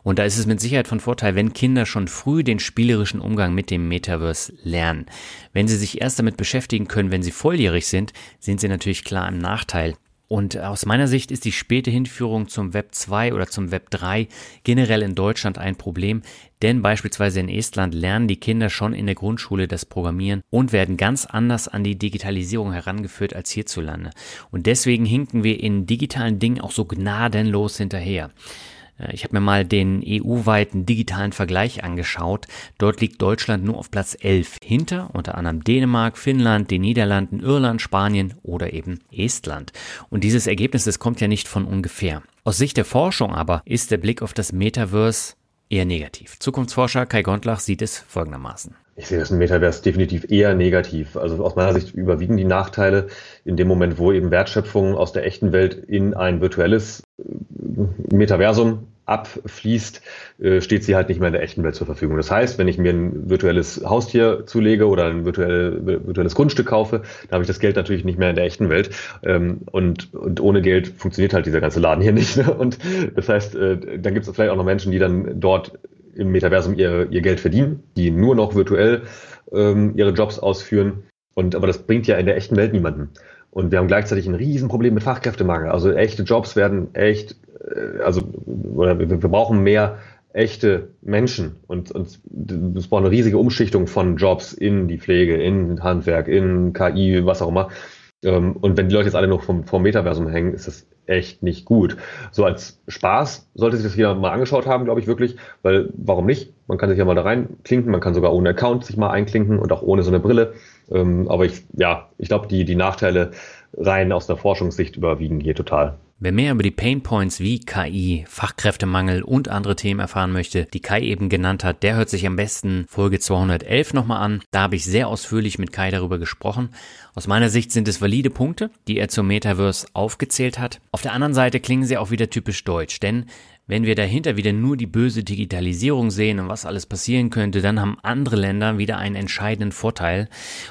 Und da ist es mit Sicherheit von Vorteil, wenn Kinder schon früh den spielerischen Umgang mit dem Metaverse lernen. Wenn sie sich erst damit beschäftigen können, wenn sie volljährig sind, sind sie natürlich klar im Nachteil. Und aus meiner Sicht ist die späte Hinführung zum Web 2 oder zum Web 3 generell in Deutschland ein Problem, denn beispielsweise in Estland lernen die Kinder schon in der Grundschule das Programmieren und werden ganz anders an die Digitalisierung herangeführt als hierzulande. Und deswegen hinken wir in digitalen Dingen auch so gnadenlos hinterher. Äh, ich habe mir mal den EU-weiten digitalen Vergleich angeschaut. Dort liegt Deutschland nur auf Platz 11 hinter unter anderem Dänemark, Finnland, den Niederlanden, Irland, Spanien oder eben Estland. Und dieses Ergebnis, das kommt ja nicht von ungefähr. Aus Sicht der Forschung aber ist der Blick auf das Metaverse eher negativ. Zukunftsforscher Kai Gondlach sieht es folgendermaßen. Ich sehe das im Metaverse definitiv eher negativ. Also aus meiner Sicht überwiegen die Nachteile in dem Moment, wo eben Wertschöpfung aus der echten Welt in ein virtuelles Metaversum abfließt, äh, steht sie halt nicht mehr in der echten Welt zur Verfügung. Das heißt, wenn ich mir ein virtuelles Haustier zulege oder ein virtuelles Grundstück kaufe, dann habe ich das Geld natürlich nicht mehr in der echten Welt. Ähm, und, und ohne Geld funktioniert halt dieser ganze Laden hier [LAUGHS] nicht. Ne? Und das heißt, äh, dann gibt es vielleicht auch noch Menschen, die dann dort im Metaversum ihr, ihr Geld verdienen, die nur noch virtuell ähm, ihre Jobs ausführen. Und aber das bringt ja in der echten Welt niemanden. Und wir haben gleichzeitig ein Riesenproblem mit Fachkräftemangel. Also echte Jobs werden echt, also oder wir, wir brauchen mehr echte Menschen und, und es braucht eine riesige Umschichtung von Jobs in die Pflege, in Handwerk, in KI, was auch immer. Ähm, und wenn die Leute jetzt alle noch vom, vom Metaversum hängen, ist das echt nicht gut. So als Spaß sollte sich das jeder mal angeschaut haben, glaube ich wirklich, weil warum nicht? Man kann sich ja mal da reinklinken, man kann sogar ohne Account sich mal einklinken und auch ohne so eine Brille. Ähm, aber ich, ja, ich glaube, die, die Nachteile rein aus der Forschungssicht überwiegen hier total. Wer mehr über die Pain Points wie KI, Fachkräftemangel und andere Themen erfahren möchte, die Kai eben genannt hat, der hört sich am besten Folge 211 nochmal an. Da habe ich sehr ausführlich mit Kai darüber gesprochen. Aus meiner Sicht sind es valide Punkte, die er zum Metaverse aufgezählt hat. Auf der anderen Seite klingen sie auch wieder typisch deutsch, denn wenn wir dahinter wieder nur die böse Digitalisierung sehen und was alles passieren könnte, dann haben andere Länder wieder einen entscheidenden Vorteil.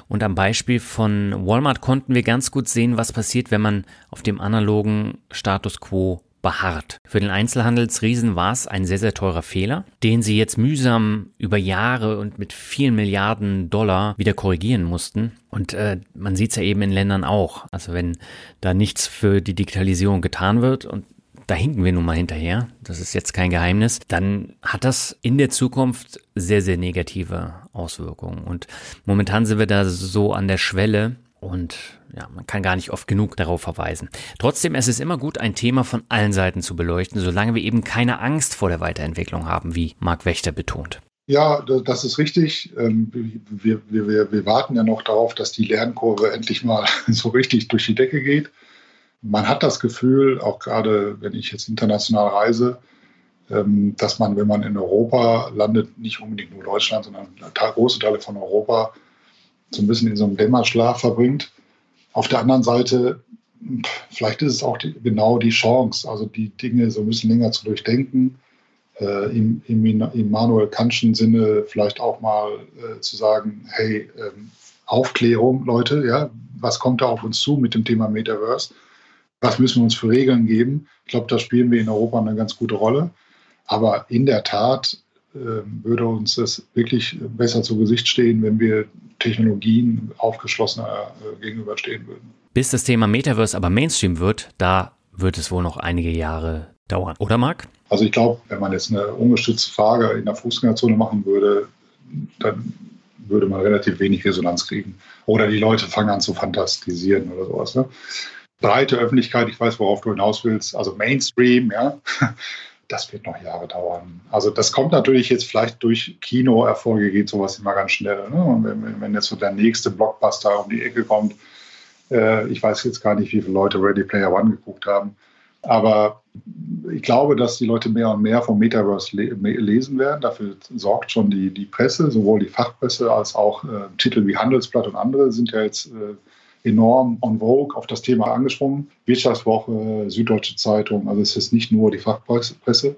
Und am Beispiel von Walmart konnten wir ganz gut sehen, was passiert, wenn man auf dem analogen Status quo beharrt. Für den Einzelhandelsriesen war es ein sehr, sehr teurer Fehler, den sie jetzt mühsam über Jahre und mit vielen Milliarden Dollar wieder korrigieren mussten. Und äh, man sieht es ja eben in Ländern auch. Also wenn da nichts für die Digitalisierung getan wird und da hinken wir nun mal hinterher, das ist jetzt kein Geheimnis, dann hat das in der Zukunft sehr, sehr negative Auswirkungen. Und momentan sind wir da so an der Schwelle und ja, man kann gar nicht oft genug darauf verweisen. Trotzdem ist es immer gut, ein Thema von allen Seiten zu beleuchten, solange wir eben keine Angst vor der Weiterentwicklung haben, wie Marc Wächter betont. Ja, das ist richtig. Ähm, wir, wir, wir warten ja noch darauf, dass die Lernkurve endlich mal [LAUGHS] so richtig durch die Decke geht man hat das Gefühl, auch gerade wenn ich jetzt international reise, ähm, dass man, wenn man in Europa landet, nicht unbedingt nur Deutschland, sondern große Teile von Europa, so ein bisschen in so einem Dämmerschlaf verbringt. Auf der anderen Seite, vielleicht ist es auch die, genau die Chance, also die Dinge so ein bisschen länger zu durchdenken, äh, im, im Immanuel Kantschen Sinne vielleicht auch mal äh, zu sagen, hey, ähm, Aufklärung, Leute, ja, was kommt da auf uns zu mit dem Thema Metaverse? Was müssen wir uns für Regeln geben. Ich glaube, da spielen wir in Europa eine ganz gute Rolle. Aber in der Tat äh, würde uns das wirklich besser zu Gesicht stehen, wenn wir Technologien aufgeschlossener äh, gegenüberstehen würden. Bis das Thema Metaverse aber Mainstream wird, da wird es wohl noch einige Jahre dauern, oder Marc? Also ich glaube, wenn man jetzt eine ungestützte Frage in der Fußgängerzone machen würde, dann würde man relativ wenig Resonanz kriegen. Oder die Leute fangen an zu fantastisieren oder sowas. Ne? Breite Öffentlichkeit, ich weiß, worauf du hinaus willst, also Mainstream, ja, [LAUGHS] das wird noch Jahre dauern. Also das kommt natürlich jetzt vielleicht durch Kinoerfolge, geht sowas immer ganz schnell. Ne? Wenn, wenn, jetzt so der nächste Blockbuster um die Ecke kommt, äh, ich weiß jetzt gar nicht, wie viele Leute Ready Player One geguckt haben, aber ich glaube, dass die Leute mehr und mehr vom Metaverse le lesen werden. Dafür sorgt schon die, die Presse, sowohl die Fachpresse als auch äh, Titel wie Handelsblatt und andere sind ja jetzt äh, enorm on vogue auf das Thema angesprungen. Wirtschaftswoche, Süddeutsche Zeitung, also es ist nicht nur die Fachpresse.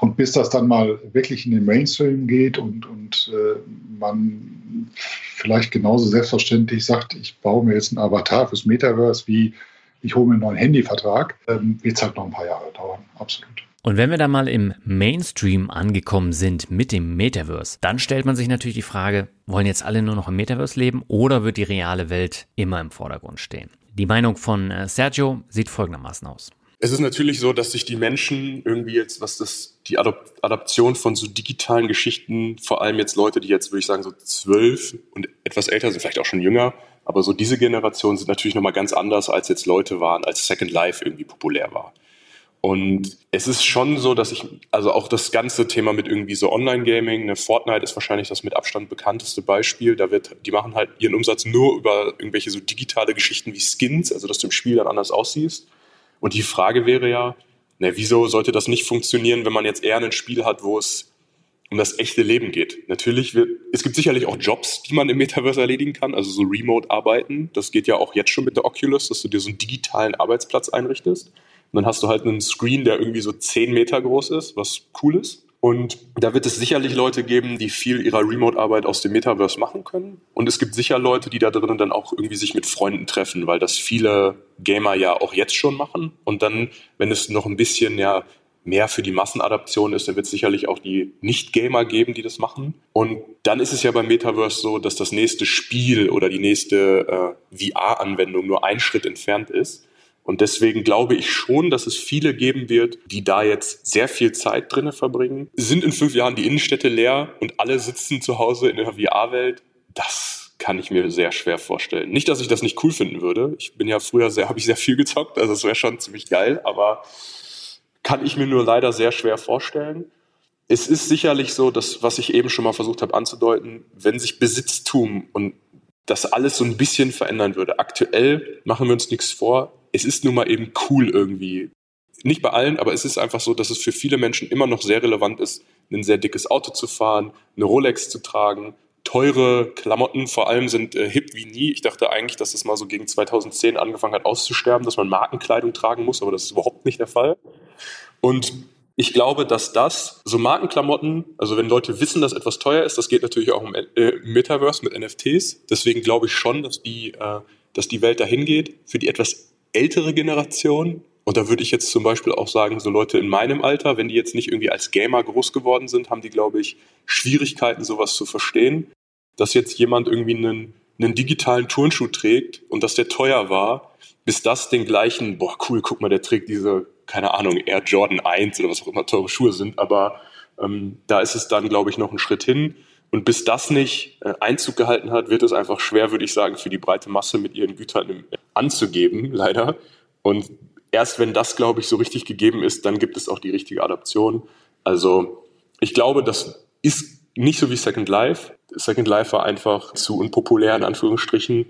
Und bis das dann mal wirklich in den Mainstream geht und, und äh, man vielleicht genauso selbstverständlich sagt, ich baue mir jetzt einen Avatar fürs Metaverse, wie ich hole mir einen neuen Handyvertrag, ähm, wird es halt noch ein paar Jahre dauern, absolut. Und wenn wir dann mal im Mainstream angekommen sind mit dem Metaverse, dann stellt man sich natürlich die Frage, wollen jetzt alle nur noch im Metaverse leben oder wird die reale Welt immer im Vordergrund stehen? Die Meinung von äh, Sergio sieht folgendermaßen aus. Es ist natürlich so, dass sich die Menschen irgendwie jetzt, was das, die Adaption von so digitalen Geschichten, vor allem jetzt Leute, die jetzt, würde ich sagen, so zwölf und etwas älter sind, vielleicht auch schon jünger, aber so diese Generation sind natürlich nochmal ganz anders, als jetzt Leute waren, als Second Life irgendwie populär war. Und es ist schon so, dass ich, also auch das ganze Thema mit irgendwie so Online-Gaming, ne, Fortnite ist wahrscheinlich das mit Abstand bekannteste Beispiel. Da wird, die machen halt ihren Umsatz nur über irgendwelche so digitale Geschichten wie Skins, also dass du im Spiel dann anders aussiehst. Und die Frage wäre ja, ne, wieso sollte das nicht funktionieren, wenn man jetzt eher ein Spiel hat, wo es um das echte Leben geht. Natürlich wird, es gibt sicherlich auch Jobs, die man im Metaverse erledigen kann, also so Remote-Arbeiten. Das geht ja auch jetzt schon mit der Oculus, dass du dir so einen digitalen Arbeitsplatz einrichtest. Und dann hast du halt einen Screen, der irgendwie so 10 Meter groß ist, was cool ist. Und da wird es sicherlich Leute geben, die viel ihrer Remote-Arbeit aus dem Metaverse machen können. Und es gibt sicher Leute, die da drinnen dann auch irgendwie sich mit Freunden treffen, weil das viele Gamer ja auch jetzt schon machen. Und dann, wenn es noch ein bisschen ja mehr für die Massenadaption ist, dann wird es sicherlich auch die Nicht-Gamer geben, die das machen. Und dann ist es ja beim Metaverse so, dass das nächste Spiel oder die nächste äh, VR-Anwendung nur ein Schritt entfernt ist. Und deswegen glaube ich schon, dass es viele geben wird, die da jetzt sehr viel Zeit drinne verbringen. Sind in fünf Jahren die Innenstädte leer und alle sitzen zu Hause in der VR-Welt? Das kann ich mir sehr schwer vorstellen. Nicht, dass ich das nicht cool finden würde. Ich bin ja früher sehr, habe ich sehr viel gezockt, also es wäre schon ziemlich geil, aber kann ich mir nur leider sehr schwer vorstellen. Es ist sicherlich so, dass, was ich eben schon mal versucht habe anzudeuten, wenn sich Besitztum und das alles so ein bisschen verändern würde. Aktuell machen wir uns nichts vor, es ist nun mal eben cool irgendwie. Nicht bei allen, aber es ist einfach so, dass es für viele Menschen immer noch sehr relevant ist, ein sehr dickes Auto zu fahren, eine Rolex zu tragen, teure Klamotten vor allem sind äh, hip wie nie. Ich dachte eigentlich, dass das mal so gegen 2010 angefangen hat auszusterben, dass man Markenkleidung tragen muss, aber das ist überhaupt nicht der Fall. Und ich glaube, dass das, so Markenklamotten, also wenn Leute wissen, dass etwas teuer ist, das geht natürlich auch im äh, Metaverse mit NFTs. Deswegen glaube ich schon, dass die, äh, dass die Welt dahin geht. Für die etwas ältere Generation, und da würde ich jetzt zum Beispiel auch sagen, so Leute in meinem Alter, wenn die jetzt nicht irgendwie als Gamer groß geworden sind, haben die, glaube ich, Schwierigkeiten, sowas zu verstehen. Dass jetzt jemand irgendwie einen, einen digitalen Turnschuh trägt und dass der teuer war, bis das den gleichen, boah, cool, guck mal, der trägt diese, keine Ahnung, Air Jordan 1 oder was auch immer teure Schuhe sind, aber ähm, da ist es dann, glaube ich, noch ein Schritt hin. Und bis das nicht äh, Einzug gehalten hat, wird es einfach schwer, würde ich sagen, für die breite Masse mit ihren Gütern anzugeben, [LAUGHS] leider. Und erst wenn das, glaube ich, so richtig gegeben ist, dann gibt es auch die richtige Adaption. Also ich glaube, das ist nicht so wie Second Life. Second Life war einfach zu unpopulär in Anführungsstrichen.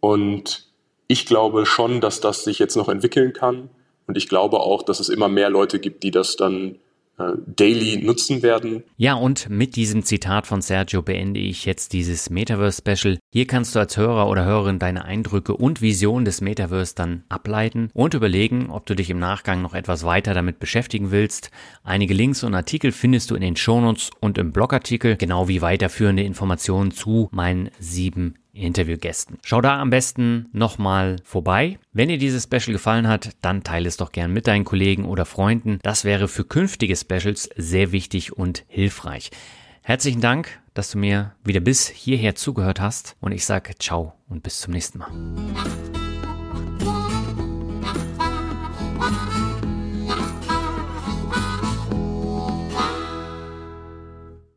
Und ich glaube schon, dass das sich jetzt noch entwickeln kann. Und ich glaube auch, dass es immer mehr Leute gibt, die das dann äh, daily nutzen werden. Ja, und mit diesem Zitat von Sergio beende ich jetzt dieses Metaverse-Special. Hier kannst du als Hörer oder Hörerin deine Eindrücke und Vision des Metaverse dann ableiten und überlegen, ob du dich im Nachgang noch etwas weiter damit beschäftigen willst. Einige Links und Artikel findest du in den Shownotes und im Blogartikel, genau wie weiterführende Informationen zu meinen sieben Interviewgästen. Schau da am besten nochmal vorbei. Wenn dir dieses Special gefallen hat, dann teile es doch gern mit deinen Kollegen oder Freunden. Das wäre für künftige Specials sehr wichtig und hilfreich. Herzlichen Dank, dass du mir wieder bis hierher zugehört hast und ich sage ciao und bis zum nächsten Mal.